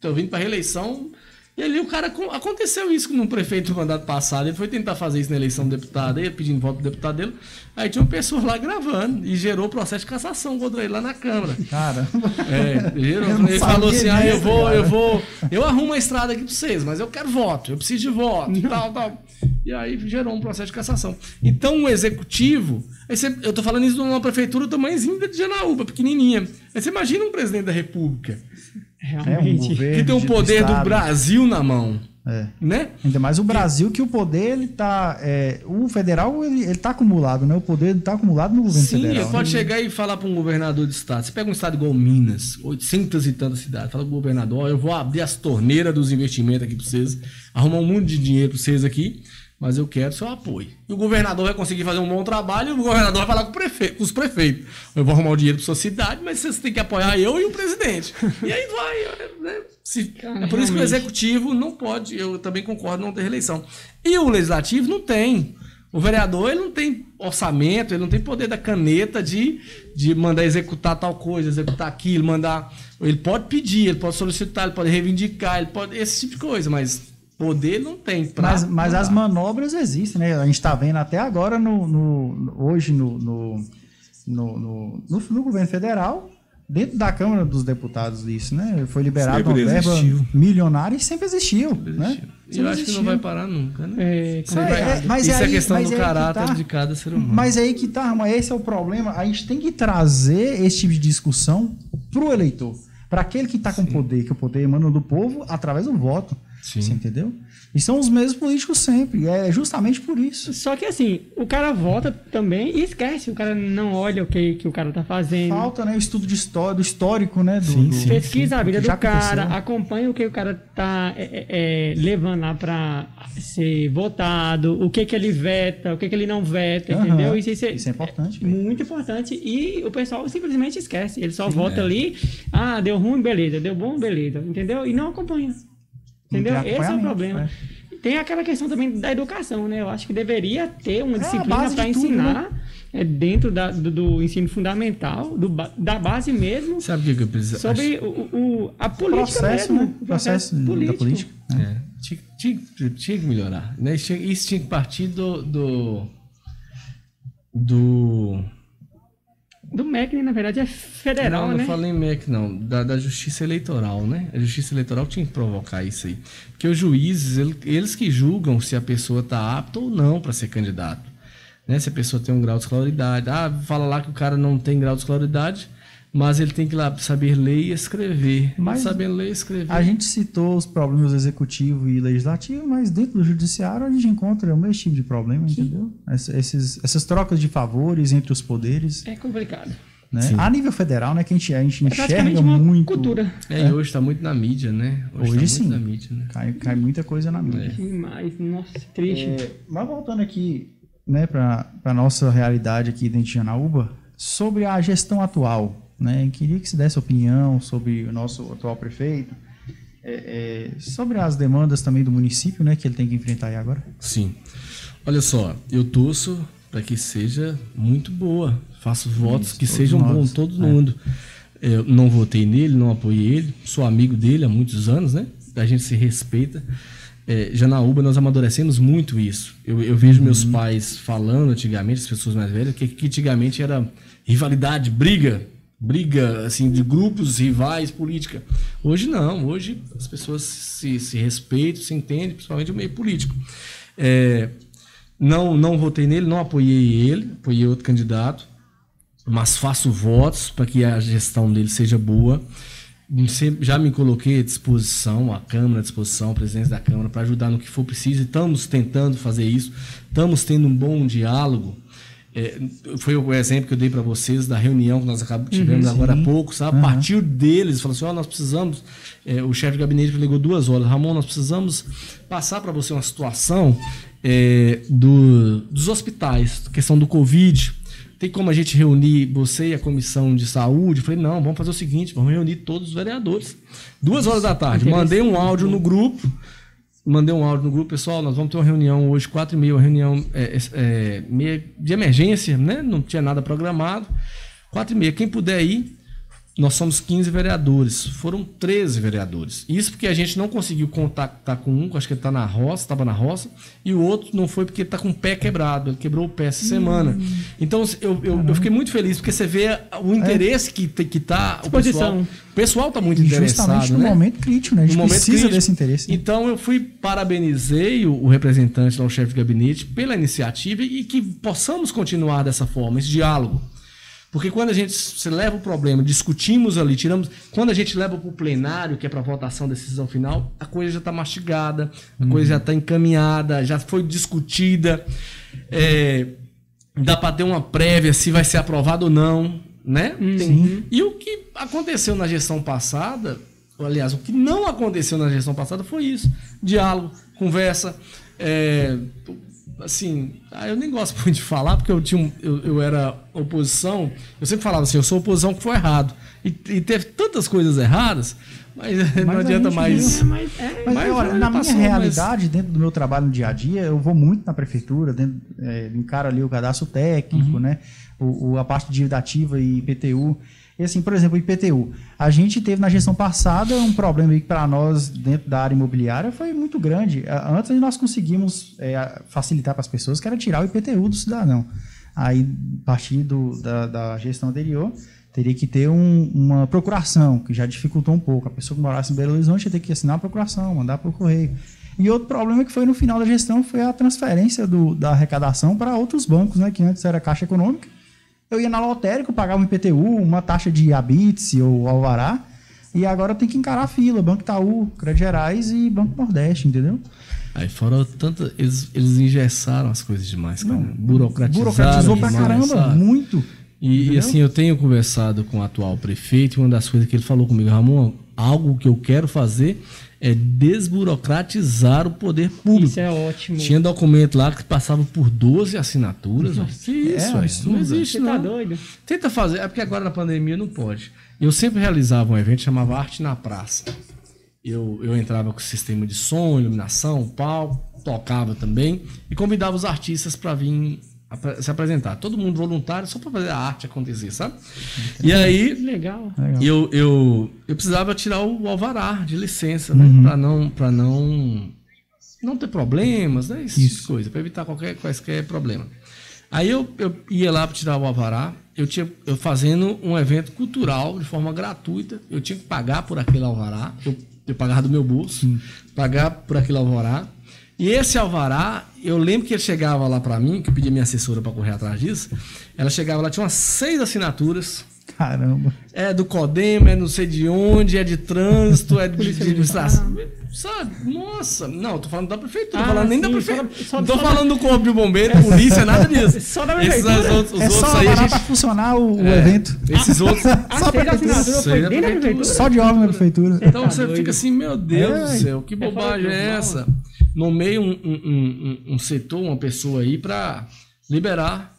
Tô vindo para reeleição. E ali o cara. Aconteceu isso com um prefeito no mandato passado. Ele foi tentar fazer isso na eleição do deputado, aí pedindo voto pro deputado dele. Aí tinha uma pessoa lá gravando e gerou processo de cassação contra ele lá na Câmara. Caramba. É, gerou. [LAUGHS] Não ele falou assim: ah, eu vou, cara." eu vou, eu arrumo uma estrada aqui pra vocês, mas eu quero voto, eu preciso de voto, tal, tal. E aí gerou um processo de cassação. Então o executivo, aí você- eu tô falando isso de uma prefeitura do tamanhozinho de Janaúba, pequenininha. Aí você imagina um presidente da república, É um Realmente. que tem o de- poder do Estado. Brasil na mão, É. né? Ainda mais o Brasil, que o poder, ele tá. é, o federal, ele, ele tá acumulado, né? O poder ele tá acumulado no governo Sim, federal. ele pode chegar e falar para um governador de estado. Você pega um estado igual Minas, 800 e tantas cidades, fala pro governador: ó, eu vou abrir as torneiras dos investimentos aqui para vocês, arrumar um monte de dinheiro para vocês aqui, mas eu quero seu apoio. E o governador vai conseguir fazer um bom trabalho, e o governador vai falar com, prefeito, com os prefeitos: eu vou arrumar o dinheiro para sua cidade, mas vocês têm que apoiar eu e o presidente. E aí vai, né? Se- é por isso que o executivo não pode, eu também concordo, não ter reeleição. E o legislativo não tem. O vereador ele não tem orçamento, ele não tem poder da caneta de, de mandar executar tal coisa, executar aquilo, mandar. Ele pode pedir, ele pode solicitar, ele pode reivindicar, ele pode. esse tipo de coisa, mas poder não tem. pra Mas, mas as manobras existem, né? A gente está vendo até agora, no, no- hoje, no, no, no, no, no- no governo federal, dentro da Câmara dos Deputados, isso, né? Foi liberado Sempre uma verba existiu. milionária e sempre existiu, né? E eu acho que não vai parar nunca, né? É, É, é, mas Isso é aí- questão mas do caráter tá. de cada ser humano. Mas aí que tá, mas esse é o problema. A gente tem que trazer esse tipo de discussão pro eleitor. Para aquele que está com poder, que o poder emana do povo através do voto. Sim. Você entendeu? E são os mesmos políticos sempre. É justamente por isso. Só que assim, o cara vota também e esquece. O cara não olha o que, que o cara tá fazendo. Falta né, o estudo de história, do histórico, né? Do, Sim, do- sim. Pesquisa a vida do cara, aconteceu. acompanha o que o cara tá é, é, é, levando lá pra ser votado, o que que ele veta, o que que ele não veta, Aham. entendeu? Isso, isso é, Isso é importante, muito importante. E o pessoal simplesmente esquece. Ele só vota é. ali, ah, deu ruim, beleza, deu bom, beleza, entendeu? E não acompanha. Entendeu? Esse é o problema. né? Tem aquela questão também da educação, né? Eu acho que deveria ter uma É disciplina para de tudo, ensinar é, dentro da- do, do ensino fundamental, do da base mesmo, Sabe o que eu preciso? sobre o, o- a política processo, mesmo. né? O processo da política. né? É, tinha, tinha- tinha que melhorar. Né? Isso, tinha, isso tinha que partir do. do. do- Do MEC, né, na verdade, é federal, não, né? Não falei MEC, não. Da, da Justiça Eleitoral, né? A Justiça Eleitoral tinha que provocar isso aí. Porque os juízes, ele- eles que julgam se a pessoa está apta ou não para ser candidato. Né? Se a pessoa tem um grau de escolaridade. Ah, fala lá que o cara não tem grau de escolaridade, mas ele tem que lá saber ler e escrever. Mas sabendo ler e escrever. A gente citou os problemas executivo e legislativo, mas dentro do judiciário a gente encontra o mesmo tipo de problema, entendeu? Essa- esses- essas trocas de favores entre os poderes, É complicado. né? Sim. A nível federal, né, que a gente, a gente É enxerga uma muito, cultura. É, e hoje está muito na mídia, né? Hoje tá muito sim. na mídia, né? cai, cai muita coisa na mídia. Demais. Nossa, triste. É, mas voltando aqui, né, para a nossa realidade aqui dentro de Janaúba, sobre a gestão atual, né, queria que se desse opinião sobre o nosso atual prefeito, é, é, sobre as demandas também do município, né, que ele tem que enfrentar aí agora. Sim. Olha só, eu torço para que seja muito boa. Faço votos que sejam nós. bons todo É. mundo. Eu não votei nele, não apoiei ele, sou amigo dele há muitos anos, né? A gente se respeita. É, Janaúba, nós amadurecemos muito isso. Eu, eu vejo Uhum. meus pais falando antigamente, as pessoas mais velhas, que, que antigamente era rivalidade, briga, briga assim de grupos rivais, política. Hoje não, hoje as pessoas se, se respeitam, se entendem, principalmente o meio político. É, não, não votei nele, não apoiei ele, apoiei outro candidato, mas faço votos para que a gestão dele seja boa. Já me coloquei à disposição, a Câmara à disposição, a presidência da Câmara, para ajudar no que for preciso. E estamos tentando fazer isso. Estamos tendo um bom diálogo. É, foi o exemplo que eu dei para vocês da reunião que nós acabamos, tivemos agora há pouco, sabe? A partir deles, falou assim: ó, nós precisamos. é, o chefe de gabinete me ligou duas horas. Ramon, nós precisamos passar para você uma situação é, do, dos hospitais, questão do Covid. Tem como a gente reunir você e a comissão de saúde? Eu falei, não, vamos fazer o seguinte, vamos reunir todos os vereadores. Duas horas da tarde. Mandei um áudio no grupo. Mandei um áudio no grupo, pessoal, nós vamos ter uma reunião hoje, quatro e meia, uma reunião é, é, meia de emergência, né? Não tinha nada programado. Quatro e meia, quem puder ir, nós somos 15 vereadores. Foram 13 vereadores. Isso porque a gente não conseguiu contactar com um, acho que ele está na roça, estava na roça, e o outro não foi porque está com o pé quebrado. Ele quebrou o pé essa semana. Então eu, eu, eu fiquei muito feliz, porque você vê o interesse que, te- que tá. O pessoal, o pessoal está muito interessado. justamente no né? momento crítico, né? A gente No precisa crítico. desse interesse. né? Então eu fui parabenizei o, o representante, lá, o chefe de gabinete, pela iniciativa e que possamos continuar dessa forma, esse diálogo. Porque quando a gente se leva o problema, discutimos ali, tiramos. Quando a gente leva para o plenário, que é para votação, decisão final, a coisa já está mastigada, a coisa já está encaminhada, já foi discutida. é, dá para ter uma prévia se vai ser aprovado ou não, né? Tem- E o que aconteceu na gestão passada, aliás, o que não aconteceu na gestão passada foi isso: diálogo, conversa. é, assim, ah, eu nem gosto [LAUGHS] muito de falar, porque eu, tinha eu, eu era oposição. Eu sempre falava assim: eu sou oposição que foi errado. E, e teve tantas coisas erradas, mas, não a adianta gente mais. É, mas, é, Mas, Mas, olha, na passou, minha mas- realidade, dentro do meu trabalho no dia a dia, eu vou muito na prefeitura, dentro, é, encaro ali o cadastro técnico, né? O, o- a parte de dívida ativa e IPTU. E assim, por exemplo, o IPTU. A gente teve na gestão passada um problema aí que para nós, dentro da área imobiliária, foi muito grande. Antes nós conseguimos é, facilitar para as pessoas, que era tirar o IPTU do cidadão. Aí, a partir do- da, da gestão anterior, teria que ter um- uma procuração, que já dificultou um pouco. A pessoa que morasse em Belo Horizonte ia ter que assinar a procuração, mandar para o correio. E outro problema que foi no final da gestão foi a transferência do- da arrecadação para outros bancos, né, que antes era Caixa Econômica. Eu ia na lotérica, pagava um IPTU, uma taxa de Habits ou Alvará, e agora eu tenho que encarar a fila, Banco Itaú, Crédito Gerais e Banco Nordeste, entendeu? Aí fora tanta. Eles, eles engessaram as coisas demais, cara. Burocratizaram. Burocratizou pra demais, caramba, sabe? muito. E, e, assim, eu tenho conversado com o atual prefeito, e uma das coisas que ele falou comigo, Ramon, algo que eu quero fazer é desburocratizar o poder público. Isso é ótimo. Tinha documento lá que passava por 12 assinaturas. Que isso, É absurdo, Não existe, Você tá doido? Tenta fazer, é porque agora na pandemia não pode. Eu sempre realizava um evento chamava Arte na Praça. Eu, eu entrava com sistema de som, iluminação, palco, tocava também e convidava os artistas para vir se apresentar. Todo mundo voluntário só para fazer a arte acontecer, sabe? E aí Que legal. Eu, eu, eu precisava tirar o alvará de licença, né? Para não, pra não, não ter problemas, né? Isso, Isso. coisa, para evitar qualquer, quaisquer problema. Aí eu, eu ia lá para tirar o alvará, eu tinha eu fazendo um evento cultural de forma gratuita. Eu tinha que pagar por aquele alvará. Eu, eu pagava do meu bolso, pagar por aquele alvará. E esse alvará, eu lembro que ele chegava lá para mim, que eu pedi a minha assessora para correr atrás disso. Ela chegava lá, tinha umas seis assinaturas. Caramba. É do CODEM, é não sei de onde, é de trânsito, é de, de administração. Sabe? Nossa, não, tô falando da prefeitura, Ah, tô falando nem da sim, prefeitura. só- só- não tô só falando do corpo de bombeiro, polícia, nada disso. [LAUGHS] Só da Esses prefeitura? outros, os é outros só aí a gente. pra funcionar o, o é, evento. Esses [LAUGHS] outros. A seis prefeitura. da da prefeitura. prefeitura. Só de obra na prefeitura. Então você fica assim, meu Deus É, do céu, que é bobagem é essa? Nomeia um, um, um, um setor, uma pessoa aí pra liberar.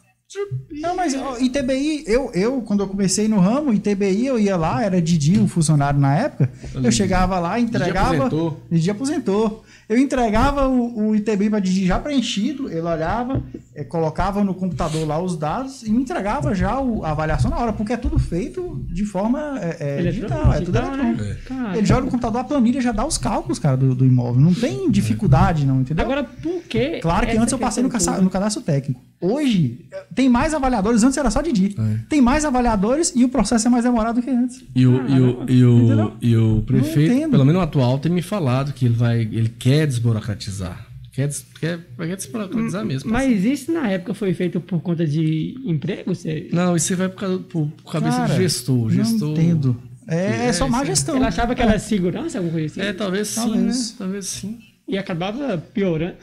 Não, mas ó, ITBI, eu, eu, quando eu comecei no ramo, ITBI, eu ia lá, era Didi, o funcionário na época. Eu chegava lá, entregava. aposentou. Didi aposentou. Eu entregava o, o ITBI para Didi já preenchido, ele olhava, eh, colocava no computador lá os dados e me entregava já o- a avaliação na hora, porque é tudo feito de forma eh, eh, Eletrônico, digital, é tudo né? eletrônico. Cara, Ele joga no computador, a planilha já dá os cálculos, cara, do, do imóvel. Não tem dificuldade, não, entendeu? Agora, por que. Claro que antes eu passei no, caça- no cadastro técnico. Hoje, tem mais avaliadores, antes era só Didi. É. Tem mais avaliadores e o processo é mais demorado que antes. E o, e o, e o, e o prefeito, pelo menos o atual, tem me falado que ele vai, ele quer desburocratizar. Quer, des- quer, quer desburocratizar mesmo. Mas isso na época foi feito por conta de emprego? Você... Não, isso vai por, causa- por, por cabeça Cara, do gestor. gestor Não entendo. É, é só É, má é- gestão. Ele achava que era segurança, alguma coisa assim? É, talvez sim, Talvez. né? Talvez sim. E acabava piorando,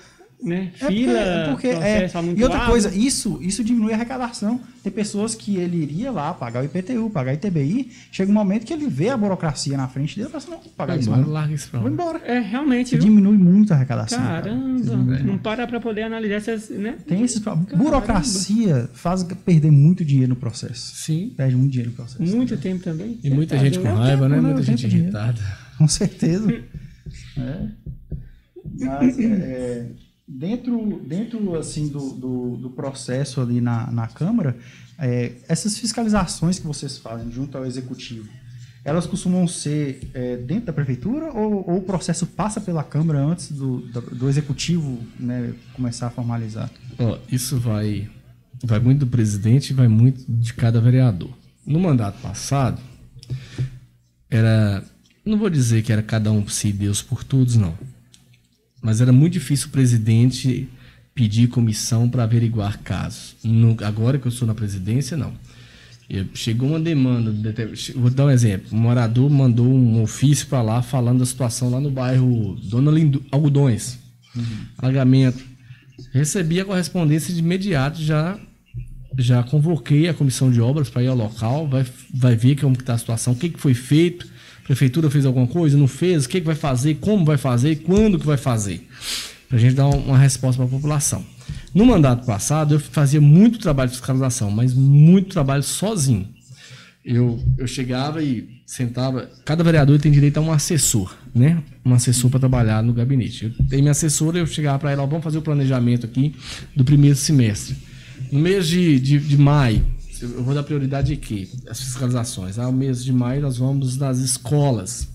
né? É porque- Fila, é porque, é, processo e outra coisa, isso, isso diminui a arrecadação. Tem pessoas que ele iria lá pagar o IPTU, pagar o ITBI, chega um momento que ele vê a burocracia na frente dele e fala assim, não, vou pagar Vai isso embora, não. larga isso pra Vou embora. É, realmente, diminui muito a arrecadação. cara. Caramba, não para pra poder analisar essas, né? Tem esses problemas. Burocracia faz perder muito dinheiro no processo. Sim. Perde muito dinheiro no processo. Muito tempo também. E muita Tá gente com raiva, né? tempo, né? Muita gente irritada. Com certeza. [LAUGHS] É. Mas, é, é, dentro, dentro assim, do, do, do processo ali na, na Câmara, é, essas fiscalizações que vocês fazem junto ao Executivo, elas costumam ser é, dentro da Prefeitura ou, ou o processo passa pela Câmara antes do, do, Executivo né, começar a formalizar? Ó, isso vai, vai muito do presidente e vai muito de cada vereador. No mandato passado, era. Não vou dizer que era cada um por si Deus por todos, não. Mas era muito difícil o presidente pedir comissão para averiguar casos. No- agora que eu sou na presidência, não. Eu- Chegou uma demanda, vou dar um exemplo. Um morador mandou um ofício para lá falando da situação lá no bairro Dona Lindu, Algodões, alagamento. Recebi a correspondência de imediato, já já convoquei a comissão de obras para ir ao local, vai, vai ver como está a situação, o que, que foi feito, prefeitura fez alguma coisa, não fez, o que, que vai fazer, como vai fazer, quando que vai fazer, para a gente dar uma resposta para a população. No mandato passado, eu fazia muito trabalho de fiscalização, mas muito trabalho sozinho. Eu, eu chegava e sentava. Cada vereador tem direito a um assessor, né? Um assessor para trabalhar no gabinete. Eu tenho minha assessora, eu chegava para ela, vamos fazer o planejamento aqui do primeiro semestre. No mês de, de, de maio, eu vou dar prioridade aqui, as fiscalizações. Ah, no mês de maio nós vamos nas escolas.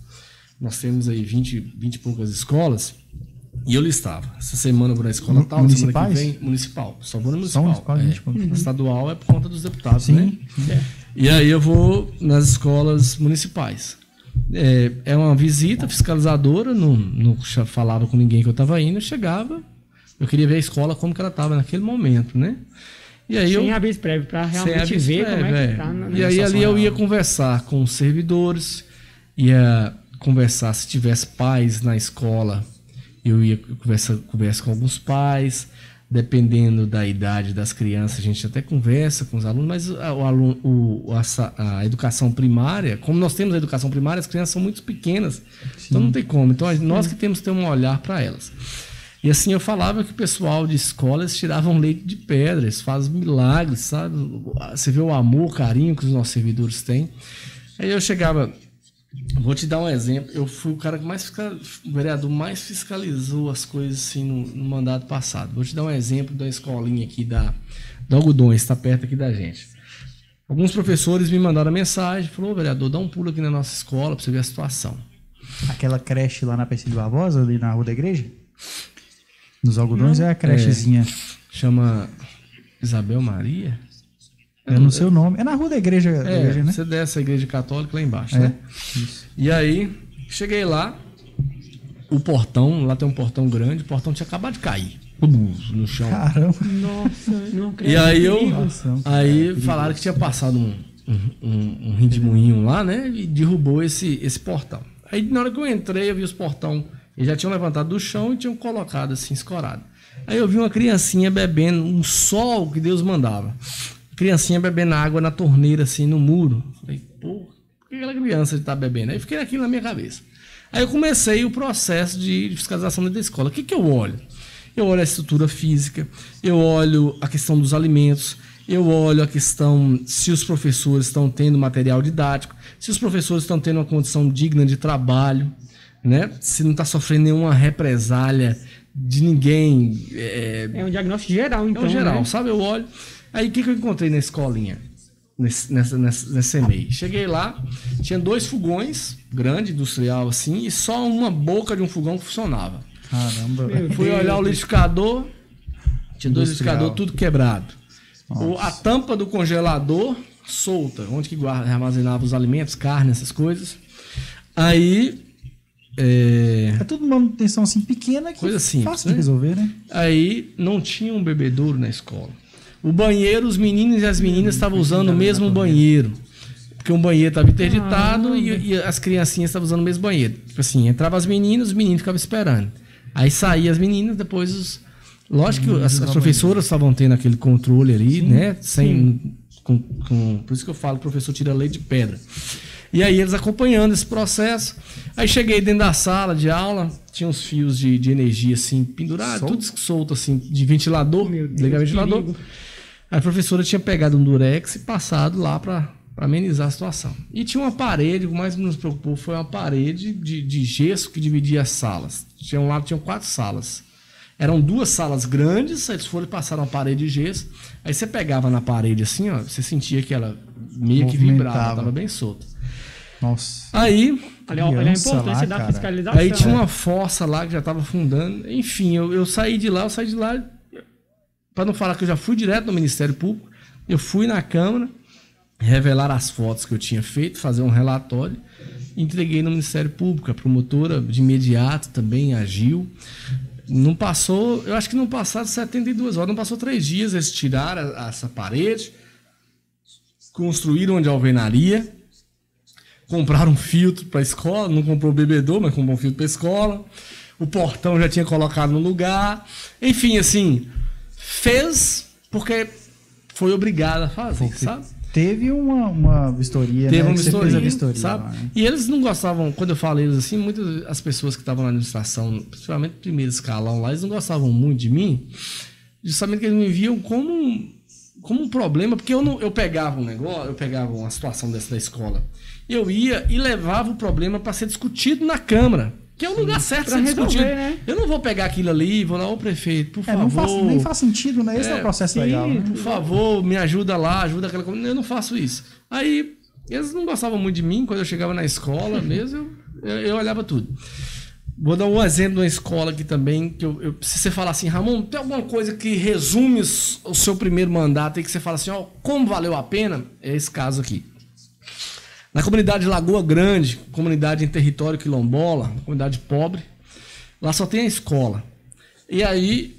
Nós temos aí 20, 20 e poucas escolas. E eu listava. Essa semana eu vou na escola tal, semana que municipais? vem, municipal. Só vou na Só municipal. municipal, é. 20 poucas. Estadual é por conta dos deputados, Sim. né? E aí eu vou nas escolas municipais. É, é uma visita fiscalizadora, não, não falava com ninguém que eu estava indo, eu chegava, eu queria ver a escola como que ela estava naquele momento, né? E aí eu Sem aviso prévio, sem realmente ver como é prévio, que tá. na- E aí ali eu ia conversar com os servidores, ia conversar se tivesse pais na escola, eu ia conversar conversa com alguns pais, dependendo da idade das crianças, a gente até conversa com os alunos, mas a, o aluno, o, a, a educação primária, como nós temos a educação primária, as crianças são muito pequenas, então não tem como. Então nós que temos que ter um olhar para elas. E assim eu falava que o pessoal de escolas tiravam leite de pedra, eles fazem milagres, sabe? Você vê o amor, o carinho que os nossos servidores têm. Aí eu chegava, vou te dar um exemplo, eu fui o cara que mais o vereador mais fiscalizou as coisas assim no, no mandato passado. Vou te dar um exemplo da escolinha aqui da, da Algodões, está perto aqui da gente. Alguns professores me mandaram mensagem, falou, "Ô, vereador, dá um pulo aqui na nossa escola para você ver a situação. Aquela creche lá na Pecílio Barbosa, ali na Rua da Igreja? Nos algodões é a crechezinha. Chama Isabel Maria? É no seu nome. É na rua da igreja, da É, igreja né? você desce a igreja católica lá embaixo, É. né? Isso. E aí, cheguei lá, o portão, lá tem um portão grande, o portão tinha acabado de cair. No chão. Caramba. Nossa, não acredito. E aí eu. Nossa, Aí falaram que tinha passado um, um, um, um lá, né? E derrubou esse, esse portão. Aí na hora que eu entrei, eu vi os portão. Eles já tinham levantado do chão e tinham colocado assim, escorado. Aí eu vi uma criancinha bebendo, um sol que Deus mandava. Criancinha bebendo água na torneira, assim, no muro. Falei, pô, por que aquela criança está bebendo? Aí fiquei aquilo na minha cabeça. Aí eu comecei o processo de fiscalização da escola. O que, que eu olho? Eu olho a estrutura física, eu olho a questão dos alimentos, eu olho a questão se os professores estão tendo material didático, se os professores estão tendo uma condição digna de trabalho, né? se não está sofrendo nenhuma represália de ninguém. É, É um diagnóstico geral, então. é um geral, né? sabe? Eu olho. Aí o que, que eu encontrei na escolinha? Nesse, nessa, CMEI. Cheguei lá, tinha dois fogões, grande, industrial assim, e só uma boca de um fogão que funcionava. Caramba. Meu Fui Deus. olhar o liquidificador, tinha dois liquidificadores tudo quebrado. O- a tampa do congelador solta, onde que guarda, armazenava os alimentos, carne, essas coisas. Aí. É, É tudo uma manutenção assim pequena que Coisa simples, fácil né? de resolver, né? Aí não tinha um bebedouro na escola. O banheiro, os meninos e as meninas estavam usando o mesmo banheiro. Porque um banheiro estava interditado e, e as criancinhas estavam usando o mesmo banheiro. Tipo assim, entrava as meninas, os meninos ficavam esperando. Aí saía as meninas, depois os. Lógico que as, as professoras estavam tendo aquele controle ali, né? Sem. Com, com- por isso que eu falo, o professor tira leite de pedra. E aí eles acompanhando esse processo. Aí cheguei dentro da sala de aula, tinha uns fios de, de energia assim, pendurados, tudo solto assim, de ventilador, Meu Deus, ligar ventilador. perigo. A professora tinha pegado um durex e passado lá para amenizar a situação. E tinha uma parede, o que mais nos preocupou foi uma parede de, de gesso que dividia as salas. Tinha um lado, tinham quatro salas. Eram duas salas grandes, aí eles foram passar uma parede de gesso. Aí você pegava na parede assim, ó, você sentia que ela meio que vibrava, Movimentava. tava bem solta. Nossa. Aí Olha, olha a Criança importância lá, da cara. fiscalização. Aí tinha uma fossa lá que já tava afundando. Enfim, eu, eu saí de lá, eu saí de lá. Para não falar que eu já fui direto no Ministério Público, eu fui na Câmara, revelar as fotos que eu tinha feito, fazer um relatório, entreguei no Ministério Público. A promotora de imediato também agiu. Não passou, eu acho que não passaram 72 horas, não passou três dias, eles tiraram a- essa parede, construíram de alvenaria, compraram um filtro para a escola, não comprou bebedouro, mas comprou um filtro para a escola. O portão já tinha colocado no lugar. Enfim, assim, fez porque foi obrigado a fazer, Porque sabe? Teve uma, uma vistoria, Teve né? uma vistoria, vistoria sabe? lá, né? E eles não gostavam, quando eu falo eles assim, muitas as pessoas que estavam na administração, principalmente no primeiro escalão lá, eles não gostavam muito de mim, justamente que eles me viam como como um problema, porque eu não eu pegava um negócio, eu pegava uma situação dessa da escola, eu ia e levava o problema para ser discutido na Câmara. Que é o lugar certo Pra ser resolver, discutido. né? Eu não vou pegar aquilo ali e vou lá, ô prefeito, por É, favor. não faz, nem faz sentido, né? Esse é, É, o processo sim, legal, né? Por favor, me ajuda lá, ajuda aquela coisa. Eu não faço isso. Aí, eles não gostavam muito de mim quando eu chegava na escola mesmo, eu, eu, eu olhava tudo. Vou dar um exemplo de uma escola aqui também, que eu, eu, se você falar assim, Ramon, tem alguma coisa que resume o seu primeiro mandato e que você fala assim, ó, como valeu a pena? É esse caso aqui. Na comunidade de Lagoa Grande, comunidade em território quilombola, comunidade pobre, lá só tem a escola. E aí,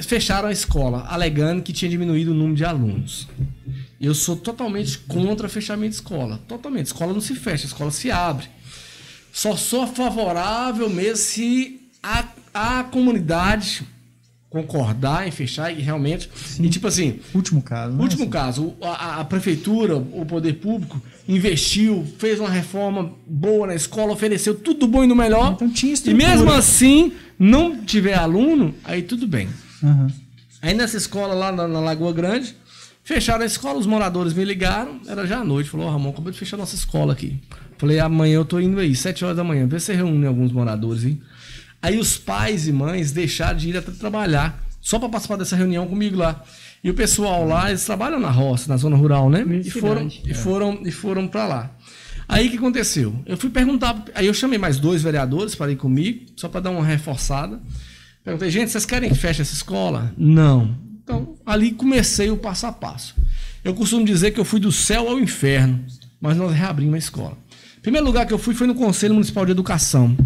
fecharam a escola, alegando que tinha diminuído o número de alunos. Eu sou totalmente contra fechamento de escola. Totalmente. Escola não se fecha, escola se abre. Só sou favorável mesmo se a, a comunidade concordar em fechar e realmente. E tipo assim, Último caso. né? Último caso, a, a prefeitura, o poder público, investiu, fez uma reforma boa na escola, ofereceu tudo bom e no melhor. Então tinha e estrutura. mesmo assim, não tiver aluno, aí tudo bem. Aham. Aí nessa escola lá na, na Lagoa Grande, fecharam a escola, os moradores me ligaram, era já à noite, falou, "Ô, Ramon, acabou de fechar nossa escola aqui. Falei, amanhã eu tô indo aí, sete horas da manhã, vê se você reúne alguns moradores, hein? Aí os pais e mães deixaram de ir até trabalhar, só para participar dessa reunião comigo lá. E o pessoal lá, eles trabalham na roça, na zona rural, né? Minha E foram, cidade. e foram, e foram para lá. Aí o que aconteceu? Eu fui perguntar, aí eu chamei mais dois vereadores para ir comigo, só para dar uma reforçada. Perguntei, gente, vocês querem que feche essa escola? Não. Então, ali comecei o passo a passo. Eu costumo dizer que eu fui do céu ao inferno, mas nós reabrimos a escola. Primeiro lugar que eu fui foi no Conselho Municipal de Educação.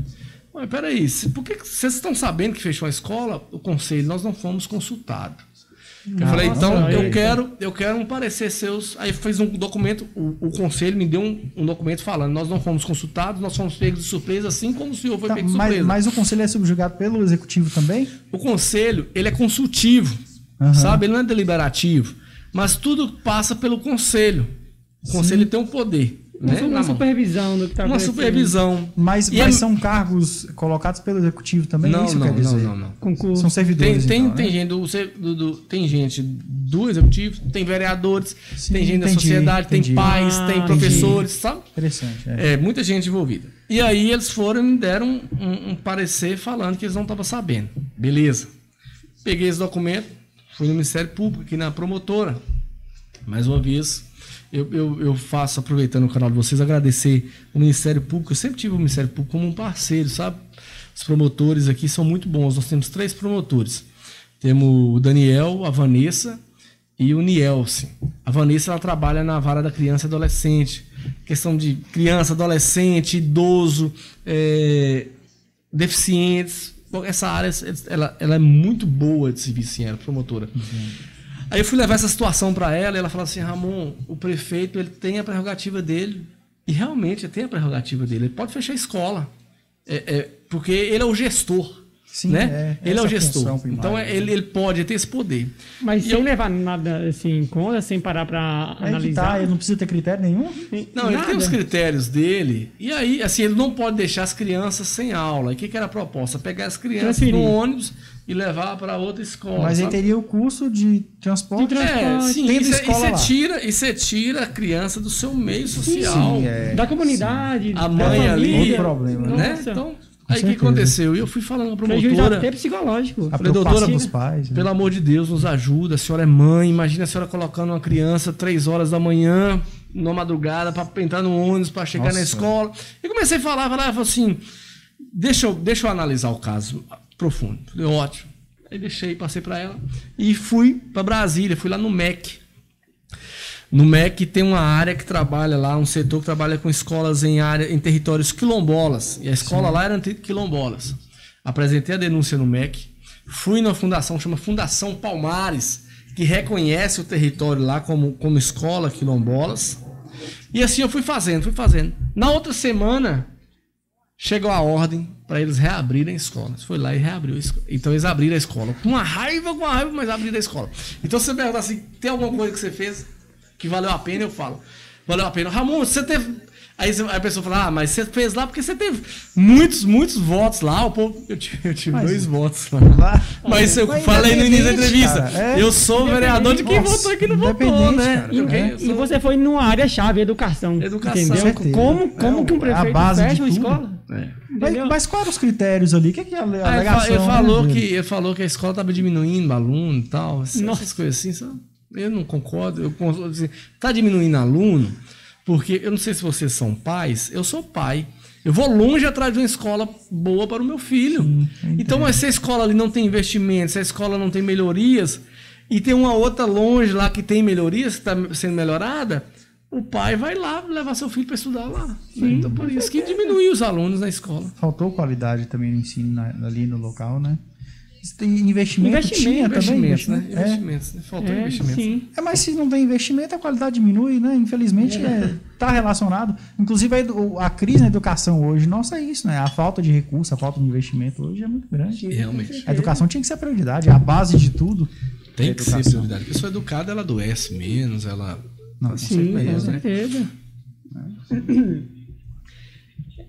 Mas peraí, por que vocês estão sabendo que fechou a escola? O conselho, nós não fomos consultados. Eu Nossa, falei, então eu quero, eu quero um parecer seus. Aí fez um documento, o, o conselho me deu um, um documento falando, nós não fomos consultados, nós fomos pegos de surpresa, assim como o senhor foi Tá, pego de mas, surpresa. mas o conselho é subjugado pelo executivo também? O conselho, ele é consultivo, Aham. sabe? Ele não é deliberativo. Mas tudo passa pelo conselho. O conselho tem um poder. Uma, Né? uma supervisão do que está Uma supervisão. Mas, mas é- são cargos colocados pelo executivo também? Não, isso não, não, dizer? não, não. Concurso. São servidores. Tem, tem, então, né? tem, gente do, do- do- tem gente do executivo, tem vereadores, Sim, tem gente da entendi, sociedade, entendi. tem pais, Ah, tem entendi. professores, sabe? Interessante. É. É, muita gente envolvida. E aí eles foram e me deram um, um- um parecer falando que eles não estavam sabendo. Beleza. Peguei esse documento, fui no Ministério Público, aqui na promotora. Mais uma vez, eu, eu, eu faço, aproveitando o canal de vocês, agradecer o Ministério Público. Eu sempre tive o Ministério Público como um parceiro, sabe? Os promotores aqui são muito bons. Nós temos três promotores. Temos o Daniel, a Vanessa e o Nielsen. A Vanessa ela trabalha na vara da criança e adolescente. Questão de criança, adolescente, idoso, é, deficientes. Essa área ela, ela é muito boa de serviço, sim, ela promotora. Aí eu fui levar essa situação para ela e ela falou assim: Ramon, o prefeito ele tem a prerrogativa dele. E realmente ele tem a prerrogativa dele. Ele pode fechar a escola. É, é, porque ele é o gestor. Sim, né? é, ele é o gestor. Então é- ele, ele pode ter esse poder. Mas E sem eu- levar nada assim em conta, sem parar para que analisar. tá, ele não precisa ter critério nenhum? Não, ele Nada. tem os critérios dele. E aí, assim, ele não pode deixar as crianças sem aula. E o que, que era a proposta? Pegar as crianças Transferir. no ônibus e levar para outra escola. Mas ele sabe? teria o custo de transporte. De transporte. É, sim, e você tira, e você tira a criança do seu meio social. Sim, é. Da comunidade, A da mãe ali, outro problema, né? Nossa. Então, aí o que aconteceu? E eu fui falando com a Prejuízo promotora. até psicológico. A Falei, doutora, dos pais. né? Pelo amor de Deus, nos ajuda. A senhora é mãe. Imagina a senhora colocando uma criança três horas da manhã, na madrugada, para entrar no ônibus, para chegar Nossa. na escola. E comecei a falar, falar, falei assim: deixa eu, deixa eu analisar o caso profundo. Falei, ótimo. Aí deixei, passei para ela e fui para Brasília, fui lá no MEC. No MEC tem uma área que trabalha lá, um setor que trabalha com escolas em área, em territórios quilombolas. E a escola lá era quilombolas. Apresentei a denúncia no MEC. Fui na fundação, chama Fundação Palmares, que reconhece o território lá como, como escola quilombolas. E assim eu fui fazendo, fui fazendo. Na outra semana, chegou a ordem para eles reabrirem a escola. Foi lá e reabriu a escola. Então eles abriram a escola. Com uma raiva, com uma raiva, mas abriram a escola. Então se você perguntar assim, tem alguma coisa que você fez que valeu a pena, eu falo. Valeu a pena. Ramon, você teve. Aí a pessoa fala, ah, mas você fez lá porque você teve muitos, muitos votos lá. O povo, eu tive, eu tive Mas- dois votos lá. Lá- Mas eu Mas falei no início da entrevista. cara, é. eu sou o vereador de quem Nossa, votou e quem não votou, né? cara. E? É. Eu e sou- você foi numa área-chave, educação. Educação. Entendeu? Com certeza. Como, como É que um a prefeito base de fecha uma escola? É. Mas, mas quais eram os critérios ali? O que, que é a Ah, ele, alegação? ele falou né, que, ele falou que a escola estava diminuindo aluno e tal. Essas, essas coisas assim. sabe? Eu não concordo. Eu concordo assim, tá diminuindo aluno, porque eu não sei se vocês são pais, eu sou pai. Eu vou longe atrás de uma escola boa para o meu filho. então, mas se a escola ali não tem investimento, se a escola não tem melhorias, e tem uma outra longe lá que tem melhorias, que está sendo melhorada, o pai vai lá levar seu filho para estudar lá. né? Então, por isso que diminui os alunos na escola. Faltou qualidade também no ensino ali no local, né? Investimento, Investimento, tinha também. Investimentos, né? investimento. É. Investimentos. né? Faltou É, investimento. sim. É, mas se não tem investimento, a qualidade diminui, né? Infelizmente, está relacionado. Inclusive, a, a crise na educação hoje, nossa, é isso, né? A falta de recurso, a falta de investimento hoje é muito grande. Realmente. A educação tinha que ser a prioridade, é a base de tudo. Tem que ser prioridade. A pessoa educada, ela adoece menos, ela. Não, com Sim, com certeza, né? certeza.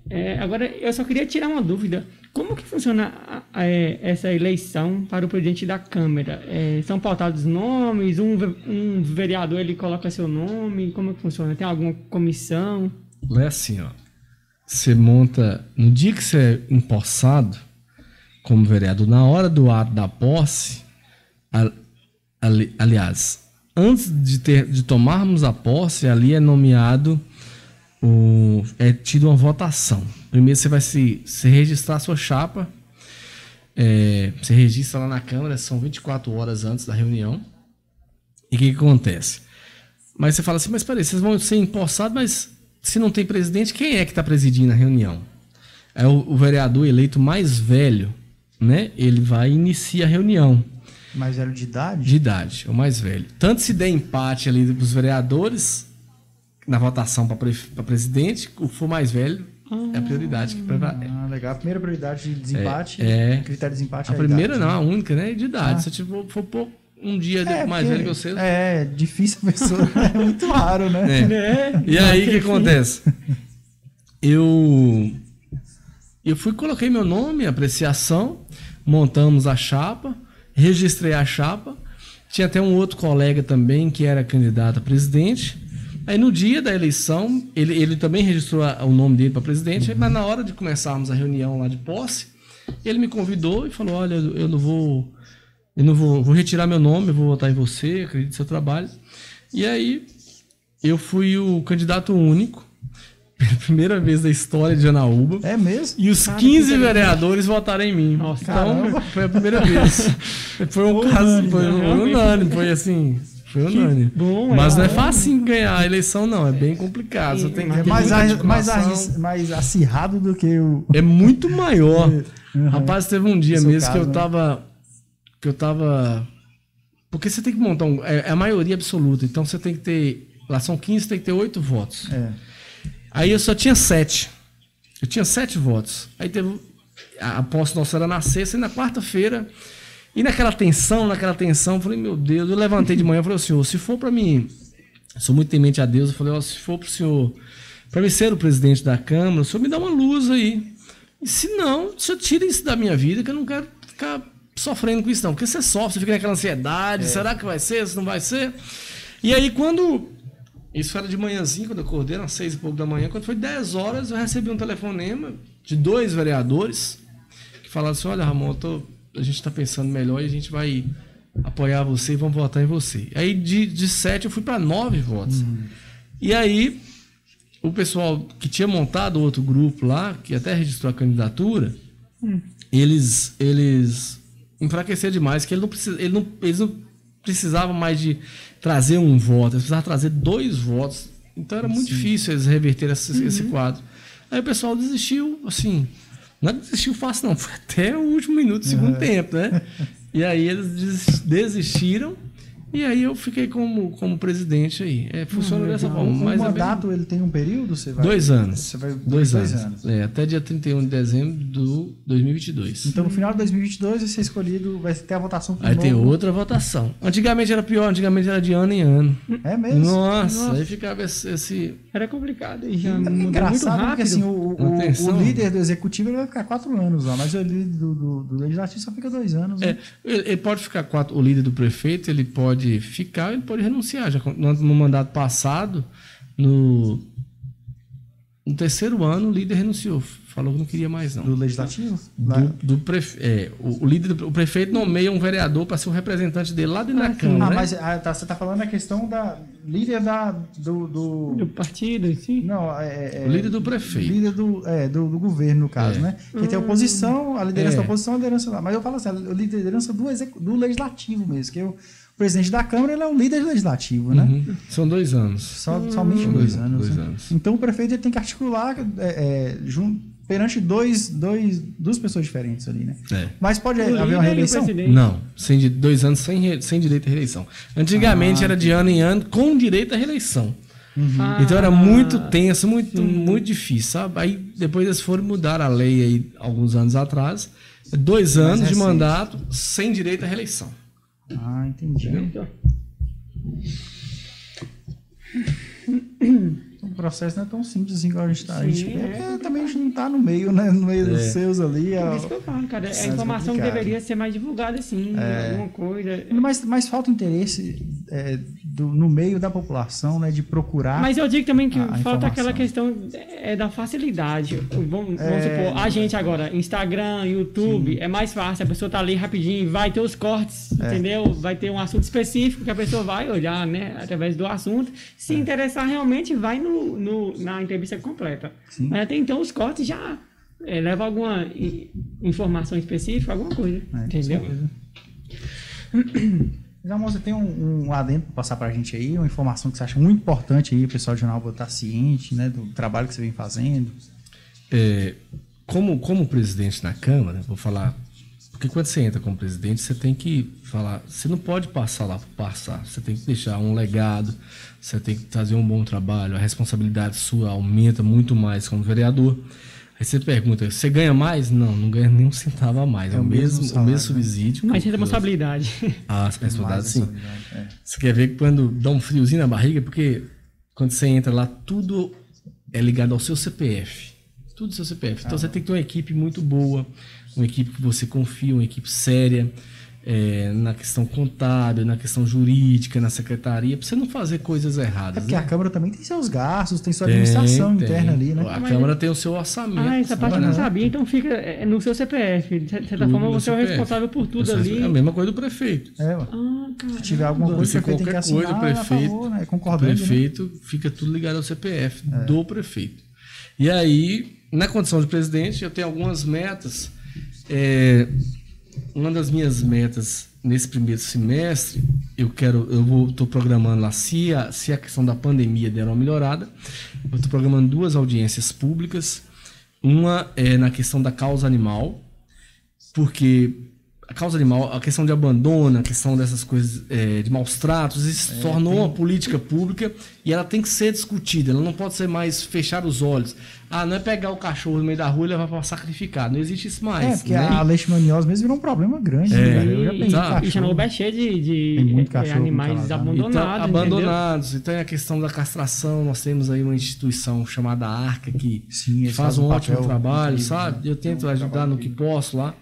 É, agora, eu só queria tirar uma dúvida. Como que funciona é, essa eleição para o presidente da Câmara? É, são pautados nomes? Um, um vereador ele coloca seu nome? Como que funciona? Tem alguma comissão? É assim, ó. Você monta. No dia que você é empossado, como vereador, na hora do ato da posse, ali- aliás, antes de, ter, de tomarmos a posse, ali é nomeado. O, é tido uma votação. Primeiro você vai se, se registrar a sua chapa. É, você registra lá na Câmara, são 24 horas antes da reunião. E o que, que acontece? Mas você fala assim, mas peraí, vocês vão ser empossados, mas se não tem presidente, quem é que está presidindo a reunião? É o, o, vereador eleito mais velho, né? Ele vai iniciar a reunião. Mais velho de idade? De idade, o mais velho. Tanto se der empate ali dos vereadores na votação para presidente, o for mais velho é a prioridade. Ah, legal. A primeira prioridade de desempate, é, é critério de desempate A é primeira idade, não, né? a única, né? De idade. Ah. Se tipo, for pouco, um dia É, mais velho que você. É, difícil a pessoa. [LAUGHS] é muito raro, né? É. Né? E aí, o que acontece? Eu eu fui coloquei meu nome, apreciação, montamos a chapa, registrei a chapa. Tinha até um outro colega também que era candidato a presidente. Aí no dia da eleição, ele, ele também registrou a- o nome dele para presidente, mas na hora de começarmos a reunião lá de posse, ele me convidou e falou: "Olha, eu não vou eu não vou, vou retirar meu nome, eu vou votar em você, acredito no seu trabalho". E aí eu fui o candidato único, pela [LAUGHS] primeira vez da história de Janaúba. É mesmo? E os 15 vereadores votaram em mim. Nossa, então, caramba. foi a primeira vez. [LAUGHS] Foi um caso, foi unânime, foi assim, foi unânime. bom, Mas é. não é fácil ganhar a eleição, não, é bem complicado. Você tem que É mais, mais, mais acirrado do que o. É muito maior. Uhum. Rapaz, teve um dia Seu mesmo que caso, eu né? tava. Que eu tava. Porque você tem que montar um. É, é a maioria absoluta. Então você tem que ter. Lá são 15, tem que ter 8 votos. É. Aí eu só tinha sete. Eu tinha sete votos. Aí teve. A a posse nossa era na sexta e na quarta-feira. E naquela tensão, naquela tensão, eu falei, meu Deus, eu levantei de manhã e falei, senhor, se for pra mim. Sou muito temente a Deus, eu falei, ó, se for pro senhor. Pra mim ser o presidente da Câmara, o senhor me dá uma luz aí. E se não, o senhor tira isso da minha vida, que eu não quero ficar sofrendo com isso, não. Porque você sofre, você fica naquela ansiedade, será que vai ser, se não vai ser? E aí, quando isso era de manhãzinho, quando eu acordei, às seis e pouco da manhã. Quando foi 10 horas, eu recebi um telefonema de dois vereadores que falaram assim: Olha, Ramon, eu tô- a gente está pensando melhor e a gente vai apoiar você e vamos votar em você. Aí de, de sete eu fui para nove votos. E aí o pessoal que tinha montado outro grupo lá, que até registrou a candidatura, eles eles enfraqueceram demais, que ele não precisa, ele não, eles não precisavam mais de trazer um voto, eles precisavam trazer dois votos. Então era muito difícil eles reverter esse, esse quadro. Aí o pessoal desistiu, assim, não é desistiu fácil não, foi até o último minuto do segundo tempo, né? E aí eles des- desistiram e aí eu fiquei como, como presidente aí. É, funciona dessa forma. O Mas é bem- mandato, ele tem um período? Você vai... Dois anos. Você vai... Dois, anos. É, até dia 31 de dezembro do 2022. Então, no final de 2022, vai ser escolhido, vai ter a votação pro Aí tem novo- outra votação. Antigamente era pior, antigamente era de ano em ano. É mesmo? Nossa, aí ficava esse. esse- Era complicado e já É muito engraçado rápido. porque assim, o, o, o líder do executivo ele vai ficar quatro anos lá, mas o líder do, do, do legislativo só fica dois anos. É, né? ele, ele pode ficar quatro. O líder do prefeito, ele pode ficar, ele pode renunciar. Já no, mandato passado, no, no terceiro ano, o líder renunciou. Falou que não queria mais, não. Do legislativo? Do, do prefe- é, o, o líder o prefeito nomeia um vereador para ser o representante dele lá dentro da Câmara. Ah, né? mas ah, tá, você está falando a questão da líder da, do, do- Do partido, sim. Não, é, é- O líder do prefeito. Líder do, é, do, do governo, no caso, É. né? Que tem a oposição, a liderança É. da oposição, a liderança lá. Mas eu falo assim, a liderança do, execu- do legislativo mesmo, que o presidente da Câmara ele é o líder legislativo, né? Uhum. São dois anos. Só, somente São dois, dois- anos. dois né? anos. Então o prefeito ele tem que articular é, é, jun- perante dois, dois, duas pessoas diferentes ali, né? É. Mas pode O haver uma reeleição? Não, sem, dois anos sem, re- sem direito à reeleição. Antigamente Ah, era de ano em ano com direito à reeleição. Ah, Então era muito tenso, muito, muito difícil, sabe? Aí depois eles foram mudar a lei aí alguns anos atrás. Dois anos de mandato sem direito à reeleição. Ah, entendi. Então, O processo não é tão simples assim igual a gente tá. A gente, Sim, é, é. também a gente não tá no meio, né? No meio dos seus ali. Ó. isso que eu falo, cara. Isso A é informação complicado. deveria ser mais divulgada, assim, alguma coisa. Mas, mas falta interesse é, do- no meio da população, né? De procurar. Mas eu digo também que falta aquela questão é, da facilidade. Vamos, vamos É. supor, a gente agora, Instagram, YouTube, é mais fácil, a pessoa tá ali rapidinho, vai ter os cortes, É. entendeu? Vai ter um assunto específico que a pessoa vai olhar, né, através do assunto. Se É. interessar realmente, vai no, no- na entrevista completa. Sim. Mas até então os cortes já é, levam alguma informação específica, alguma coisa, É, entendeu? [CLEARS THROAT] Jamon, você tem um, um adendo para passar para a gente aí, uma informação que você acha muito importante aí, o pessoal do jornal estar ciente, né, do trabalho que você vem fazendo. É, como, como presidente na Câmara, vou falar. Porque quando você entra como presidente, você tem que falar. Você não pode passar lá por passar. Você tem que deixar um legado, você tem que fazer um bom trabalho. A responsabilidade sua aumenta muito mais como vereador. Aí você pergunta, você ganha mais? Não, não ganha nem um centavo a mais. É, o mesmo, salário, o mesmo subsídio. Mas responsabilidade. [LAUGHS] Ah, responsabilidade sim. É. Você quer ver que quando dá um friozinho na barriga, porque quando você entra lá, tudo é ligado ao seu CPF. Tudo seu CPF. Então ah. você tem que ter uma equipe muito boa, uma equipe que você confia, uma equipe séria. É, na questão contábil, na questão jurídica, na secretaria, para você não fazer coisas erradas. É porque né? a Câmara também tem seus gastos, tem sua administração tem, interna ali, né? A Mas Câmara tem o seu orçamento. Ah, essa parte eu não sabia, então fica é, no seu CPF. De certa tudo forma, você é o responsável por tudo ali. É a mesma coisa do prefeito. É, ah, Se tiver alguma coisa, o prefeito tem que assinar, coisa, o prefeito, favor, né? O prefeito né? fica tudo ligado ao CPF é. do prefeito. E aí, na condição de presidente, eu tenho algumas metas. É, uma das minhas metas nesse primeiro semestre, eu quero, eu vou, estou programando lá se a, se a questão da pandemia der uma melhorada, eu estou programando duas audiências públicas. Uma é na questão da causa animal, porque a causa animal, a questão de abandono, a questão dessas coisas é, de maus tratos, isso é, tornou tem... uma política pública e ela tem que ser discutida. Ela não pode ser mais fechar os olhos. Ah, não é pegar o cachorro no meio da rua e levar para sacrificar. Não existe isso mais. É, porque né? a leishmaniose mesmo virou um problema grande. É, né, Eu já pensei tá. E Chernobyl cheio de, de é, animais abandonados. Então, abandonados. Então, é a questão da castração. Nós temos aí uma instituição chamada Arca que Sim, faz um ótimo trabalho, sabe? Eu tento ajudar no que posso lá.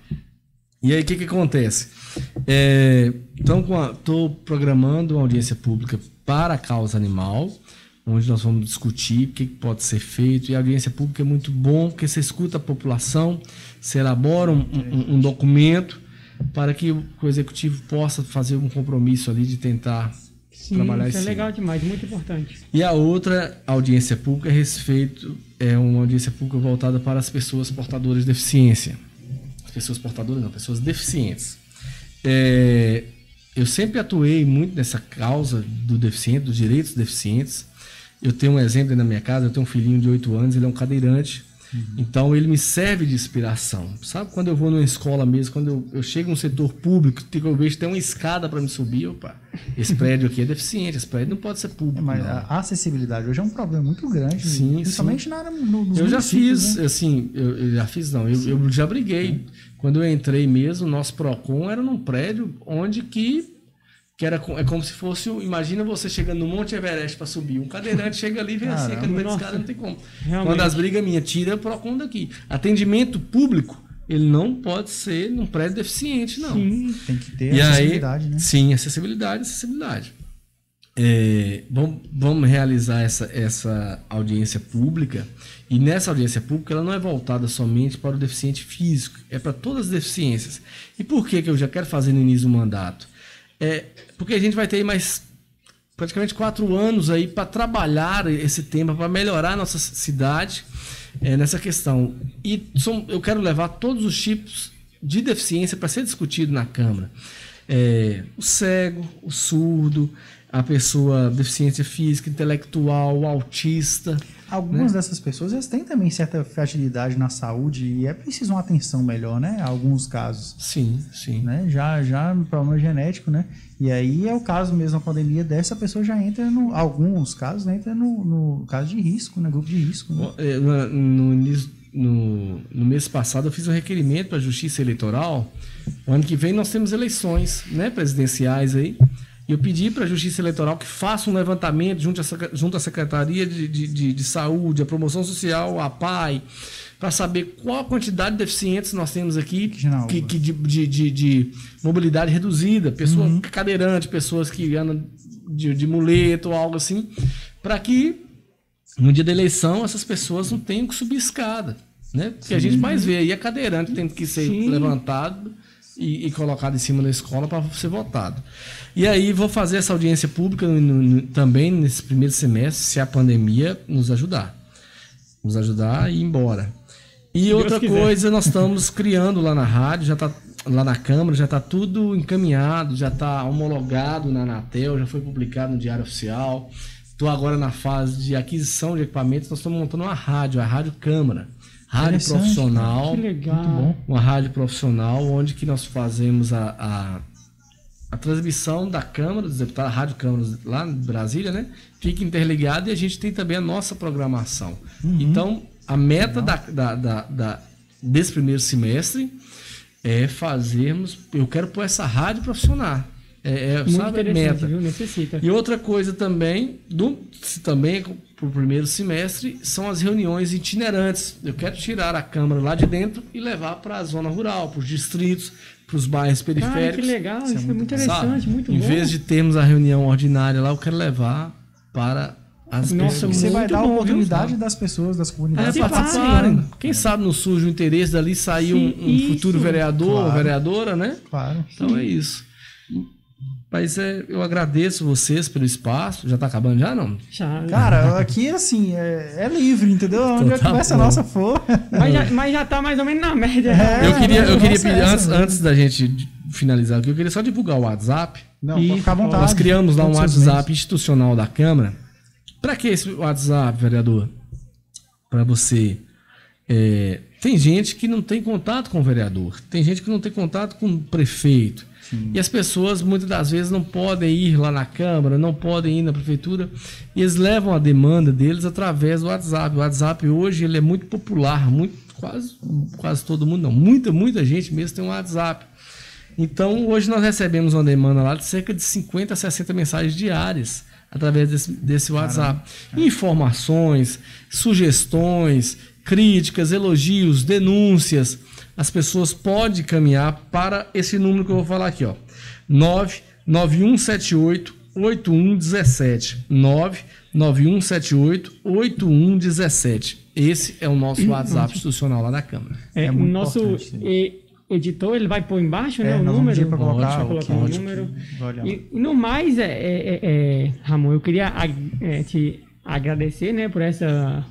E aí, o que, que acontece? É, então, estou programando uma audiência pública para a causa animal, onde nós vamos discutir o que, que pode ser feito. E a audiência pública é muito bom, porque você escuta a população, você elabora um, um, um documento para que o executivo possa fazer um compromisso ali de tentar Sim, trabalhar isso. Isso é legal demais, muito importante. E a outra audiência pública a respeito é uma audiência pública voltada para as pessoas portadoras de deficiência pessoas portadoras, não, pessoas deficientes. É, eu sempre atuei muito nessa causa do deficiente, dos direitos dos deficientes. Eu tenho um exemplo na minha casa, eu tenho um filhinho de 8 anos, ele é um cadeirante. Uhum. Então ele me serve de inspiração. Sabe quando eu vou numa escola mesmo, quando eu, eu chego no setor público, eu vejo que tem uma escada para me subir, opa, esse prédio aqui é deficiente, esse prédio não pode ser público. É, mas não. a acessibilidade hoje é um problema muito grande, sim, principalmente sim. na área no, Eu já fiz, né? assim, eu, eu, já fiz não, eu, eu já briguei. Quando eu entrei mesmo, nosso Procon era num prédio onde que que era é como se fosse, imagina você chegando no Monte Everest para subir, um cadeirante chega ali e vê assim, escada não tem como. Realmente. Uma das brigas minha, tira o Procon daqui. Atendimento público, ele não pode ser num prédio deficiente, não. Sim, tem que ter e acessibilidade, aí, né? Sim, acessibilidade, acessibilidade. É, vamos, vamos realizar essa, essa audiência pública e nessa audiência pública ela não é voltada somente para o deficiente físico, é para todas as deficiências. E por que, que eu já quero fazer no início do mandato? É, porque a gente vai ter mais praticamente quatro anos aí para trabalhar esse tema, para melhorar a nossa cidade é, nessa questão. E eu quero levar todos os tipos de deficiência para ser discutido na Câmara. É, o cego, o surdo, a pessoa deficiência física, intelectual, autista. Algumas né? dessas pessoas elas têm também certa fragilidade na saúde e é preciso uma atenção melhor, né? Alguns casos. Sim, sim. Né? Já, já no problema genético, né? E aí é o caso mesmo, a pandemia dessa pessoa já entra no. Alguns casos né? entra no, no caso de risco, né? Grupo de risco. Né? É, no, no, no mês passado eu fiz um requerimento para a Justiça Eleitoral. O ano que vem nós temos eleições né, presidenciais aí. E eu pedi para a Justiça Eleitoral que faça um levantamento junto, a, junto à Secretaria de, de, de, de Saúde, a Promoção Social, a PAI, para saber qual a quantidade de deficientes nós temos aqui que, que de, de, de, de, mobilidade reduzida, pessoas uhum. cadeirantes, pessoas que andam de, de muleta ou algo assim, para que no dia da eleição essas pessoas não tenham que subir escada. Né? Porque Sim. a gente mais vê aí é cadeirante tendo que ser Sim. levantado e, e colocado em cima da escola para ser votado. E aí vou fazer essa audiência pública no, no, também nesse primeiro semestre, se a pandemia nos ajudar. Nos ajudar e ir embora. E Deus outra quiser. coisa, nós estamos criando lá na rádio, já está lá na Câmara, já está tudo encaminhado, já está homologado na Anatel, já foi publicado no Diário Oficial. Estou agora na fase de aquisição de equipamentos, nós estamos montando uma rádio, a Rádio Câmara. Rádio profissional. Que legal. Uma rádio profissional, onde que nós fazemos a, a, a transmissão da Câmara, dos deputados, a Rádio Câmara lá em Brasília, né? Fica interligado e a gente tem também a nossa programação. Então, a meta da, da, da- da- desse primeiro semestre é fazermos. Eu quero pôr essa rádio profissional. É, é, Muito sabe, interessante, meta. viu? Necessita. E outra coisa também, do, se também para o primeiro semestre, são as reuniões itinerantes. Eu quero tirar a Câmara lá de dentro e levar para a zona rural, para os distritos, para os bairros Cara, que periféricos. legal. Isso é muito, sabe? interessante, muito em bom. vez de termos a reunião ordinária lá, eu quero levar para as Nossa, pessoas. Você vai Muito dar a bom, viu, oportunidade das pessoas, das É, comunidades participarem. participarem. Quem sabe não surge o interesse dali sair um, Sim, um futuro vereador ou Claro. vereadora, né? Claro. Então é isso. Mas é, eu agradeço vocês pelo espaço. Já tá acabando já, não? Já, Cara, aqui assim, é, é livre, entendeu? Onde a tá conversa bom. nossa for. mas, já, mas já tá mais ou menos na média. É, eu queria, eu queria pedir, essa antes, antes da gente finalizar aqui, eu queria só divulgar o WhatsApp. Não, pode ficar à vontade. Nós criamos lá um WhatsApp institucional da Câmara. Para que esse WhatsApp, vereador? Para você. é, tem gente que não tem contato com o vereador, tem gente que não tem contato com o prefeito. E as pessoas muitas das vezes não podem ir lá na Câmara, não podem ir na Prefeitura, e eles levam a demanda deles através do WhatsApp. O WhatsApp hoje ele é muito popular, muito, quase, quase todo mundo, não, muita, muita gente mesmo tem um WhatsApp. Então, hoje nós recebemos uma demanda lá de cerca de 50 a 60 mensagens diárias através desse, desse WhatsApp. Informações, sugestões, críticas, elogios, denúncias. As pessoas podem caminhar para esse número que eu vou falar aqui, ó. 99178 8117. 99178 8117. Esse é o nosso WhatsApp institucional lá da Câmara. É, É o muito nosso importante, e- editor, ele vai pôr embaixo, né? É, o nós vamos número. pra colocar Vai o colocar que- o ótimo. número. E, e no mais, é, é- é- é, Ramon, eu queria é, te agradecer, né, por essa,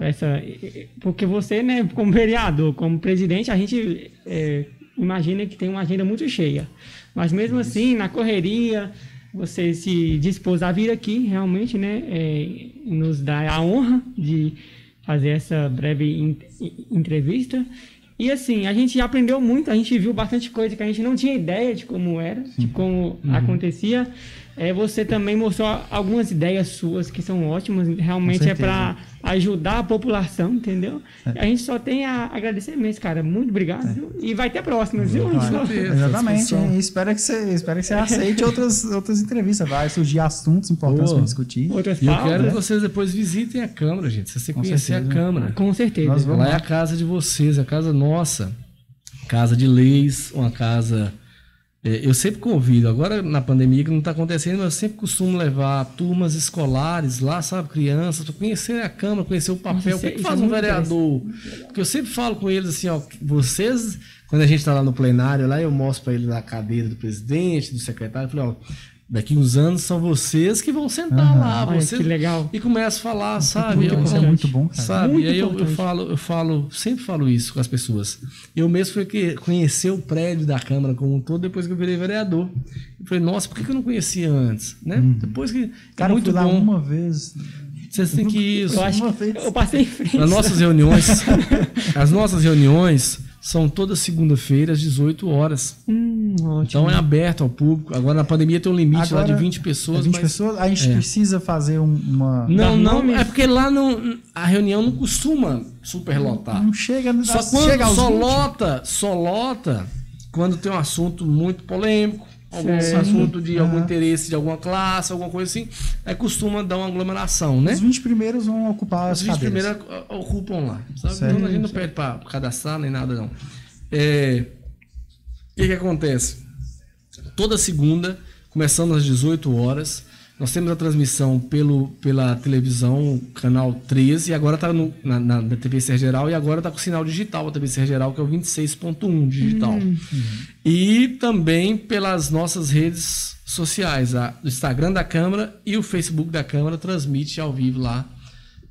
essa, porque você, né, como vereador, como presidente, a gente é, imagina que tem uma agenda muito cheia, mas mesmo assim, na correria, você se dispôs a vir aqui, realmente, né, é, nos dá a honra de fazer essa breve en- entrevista. E assim, a gente aprendeu muito, a gente viu bastante coisa que a gente não tinha ideia de como era, de como Uhum. acontecia. É, você também mostrou algumas ideias suas que são ótimas, realmente é para ajudar a população, entendeu? E a gente só tem a agradecer mesmo, cara. Muito obrigado. viu? E vai ter próximas, viu? Certeza, Exatamente. E espero que você, espero que você aceite outras, outras entrevistas. Vai surgir assuntos importantes para discutir. Outras E eu quero que vocês depois visitem a Câmara, gente. Vocês têm que Com conhecer a certeza. Câmara. Com certeza. Nós vamos Lá é a casa de vocês, é a casa nossa. Casa de leis, uma casa. É, eu sempre convido, agora na pandemia que não está acontecendo, mas eu sempre costumo levar turmas escolares lá, sabe, crianças, para conhecer a Câmara, conhecer o papel. Nossa, o que, que isso é faz um vereador? Porque eu sempre falo com eles assim, ó, vocês, quando a gente está lá no plenário, lá eu mostro para eles a cadeira do presidente, do secretário, eu falei, ó, daqui uns anos são vocês que vão sentar lá, Olha, vocês. que legal. E começa a falar, sabe? Muito Eu- Isso é muito bom, cara. Sabe? Muito e aí eu, eu falo, eu falo, sempre falo isso com as pessoas. Eu mesmo fui que conhecer o prédio da Câmara como um todo depois que eu virei vereador. Eu falei, nossa, por que eu não conhecia antes? Né? Depois que. Cara, é eu muito fui lá bom. uma vez. Vocês têm que ir. Eu acho Uma que vez. eu passei em frente. [LAUGHS] As nossas reuniões. as nossas reuniões são toda segunda-feira às 18 horas. Hum. Então é aberto ao público. Agora na pandemia tem um limite lá de Agora, 20 pessoas. É 20 mas- pessoas, a gente É. precisa fazer um- uma. Não, não, nomes? é porque lá não, a reunião não costuma superlotar. Não chega, Só quando chega só 20. lota, só lota quando tem um assunto muito polêmico, algum Sim. assunto de algum interesse de alguma classe, alguma coisa assim, aí costuma dar uma aglomeração, né? Os 20 primeiros vão ocupar Os as 20 cadeiras. primeiros ocupam lá, sabe? Então a gente não pede para cadastrar nem nada não. É, O que que acontece? Toda segunda, começando às 18 horas, nós temos a transmissão pelo, pela televisão, canal 13, e agora está na, na, na TV Ser Geral, e agora está com sinal digital, a TV Ser Geral, que é o 26.1 digital. E também pelas nossas redes sociais, a, o Instagram da Câmara e o Facebook da Câmara transmite ao vivo lá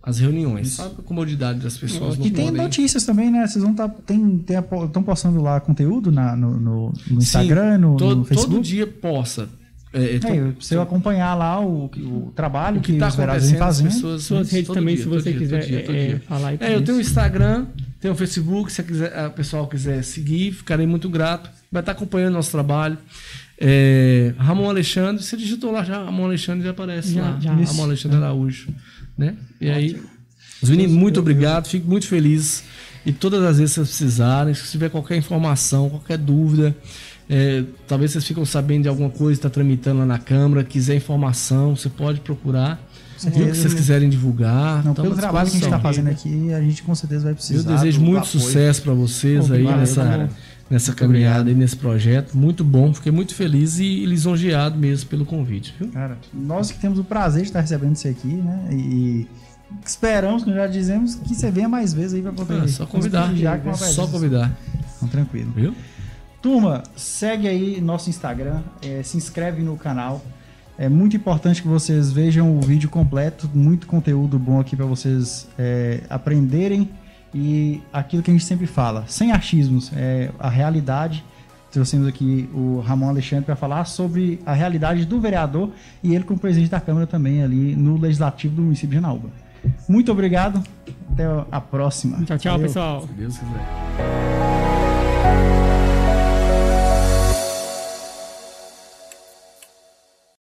as reuniões. Sabe a comodidade das pessoas. E tem notícias também, né? Vocês vão estar. Tá, tem, tem, estão postando lá conteúdo na, no, no, no Instagram, Sim, no, todo, no Facebook? Todo dia posta. É, é, tô, é, você tô... acompanhar lá o, o trabalho o que, que tá os vereadores fazendo. Pessoas, Suas redes também, dia, se você dia, quiser dia, é, falar. É, eu tenho o Instagram, tenho o Facebook, se a, pessoal quiser seguir, ficarei muito grato. Vai estar acompanhando nosso trabalho. É, Ramon Alexandre, você digitou lá já, Ramon Alexandre já aparece já, lá. Já. Ramon Alexandre Araújo. Né? E Ótimo. aí, os meninos, muito obrigado, fico muito feliz. E todas as vezes que vocês precisarem, se tiver qualquer informação, qualquer dúvida, é, talvez vocês ficam sabendo de alguma coisa está tramitando lá na Câmara, quiser informação, você pode procurar. O que vocês quiserem divulgar. Não, pelo trabalho que a gente está fazendo aqui, a gente com certeza vai precisar. Eu desejo muito sucesso para vocês aí valeu, nessa, nessa caminhada e nesse projeto. Muito bom, fiquei muito feliz e lisonjeado mesmo pelo convite. Viu? Cara, nós que temos o prazer de estar recebendo isso aqui, né? E esperamos, como já dizemos, que você venha mais vezes aí para poder. É, só convidar. Já é só convidar. Então, tranquilo. Viu? Turma, segue aí nosso Instagram, é, se inscreve no canal. É muito importante que vocês vejam o vídeo completo, muito conteúdo bom aqui para vocês é, aprenderem e aquilo que a gente sempre fala, sem achismos, é a realidade. Trouxemos aqui o Ramon Alexandre para falar sobre a realidade do vereador e ele como presidente da Câmara também ali no Legislativo do município de Anaúba. Muito obrigado, até a próxima. Tchau, tchau, Valeu. pessoal. Se Deus quiser.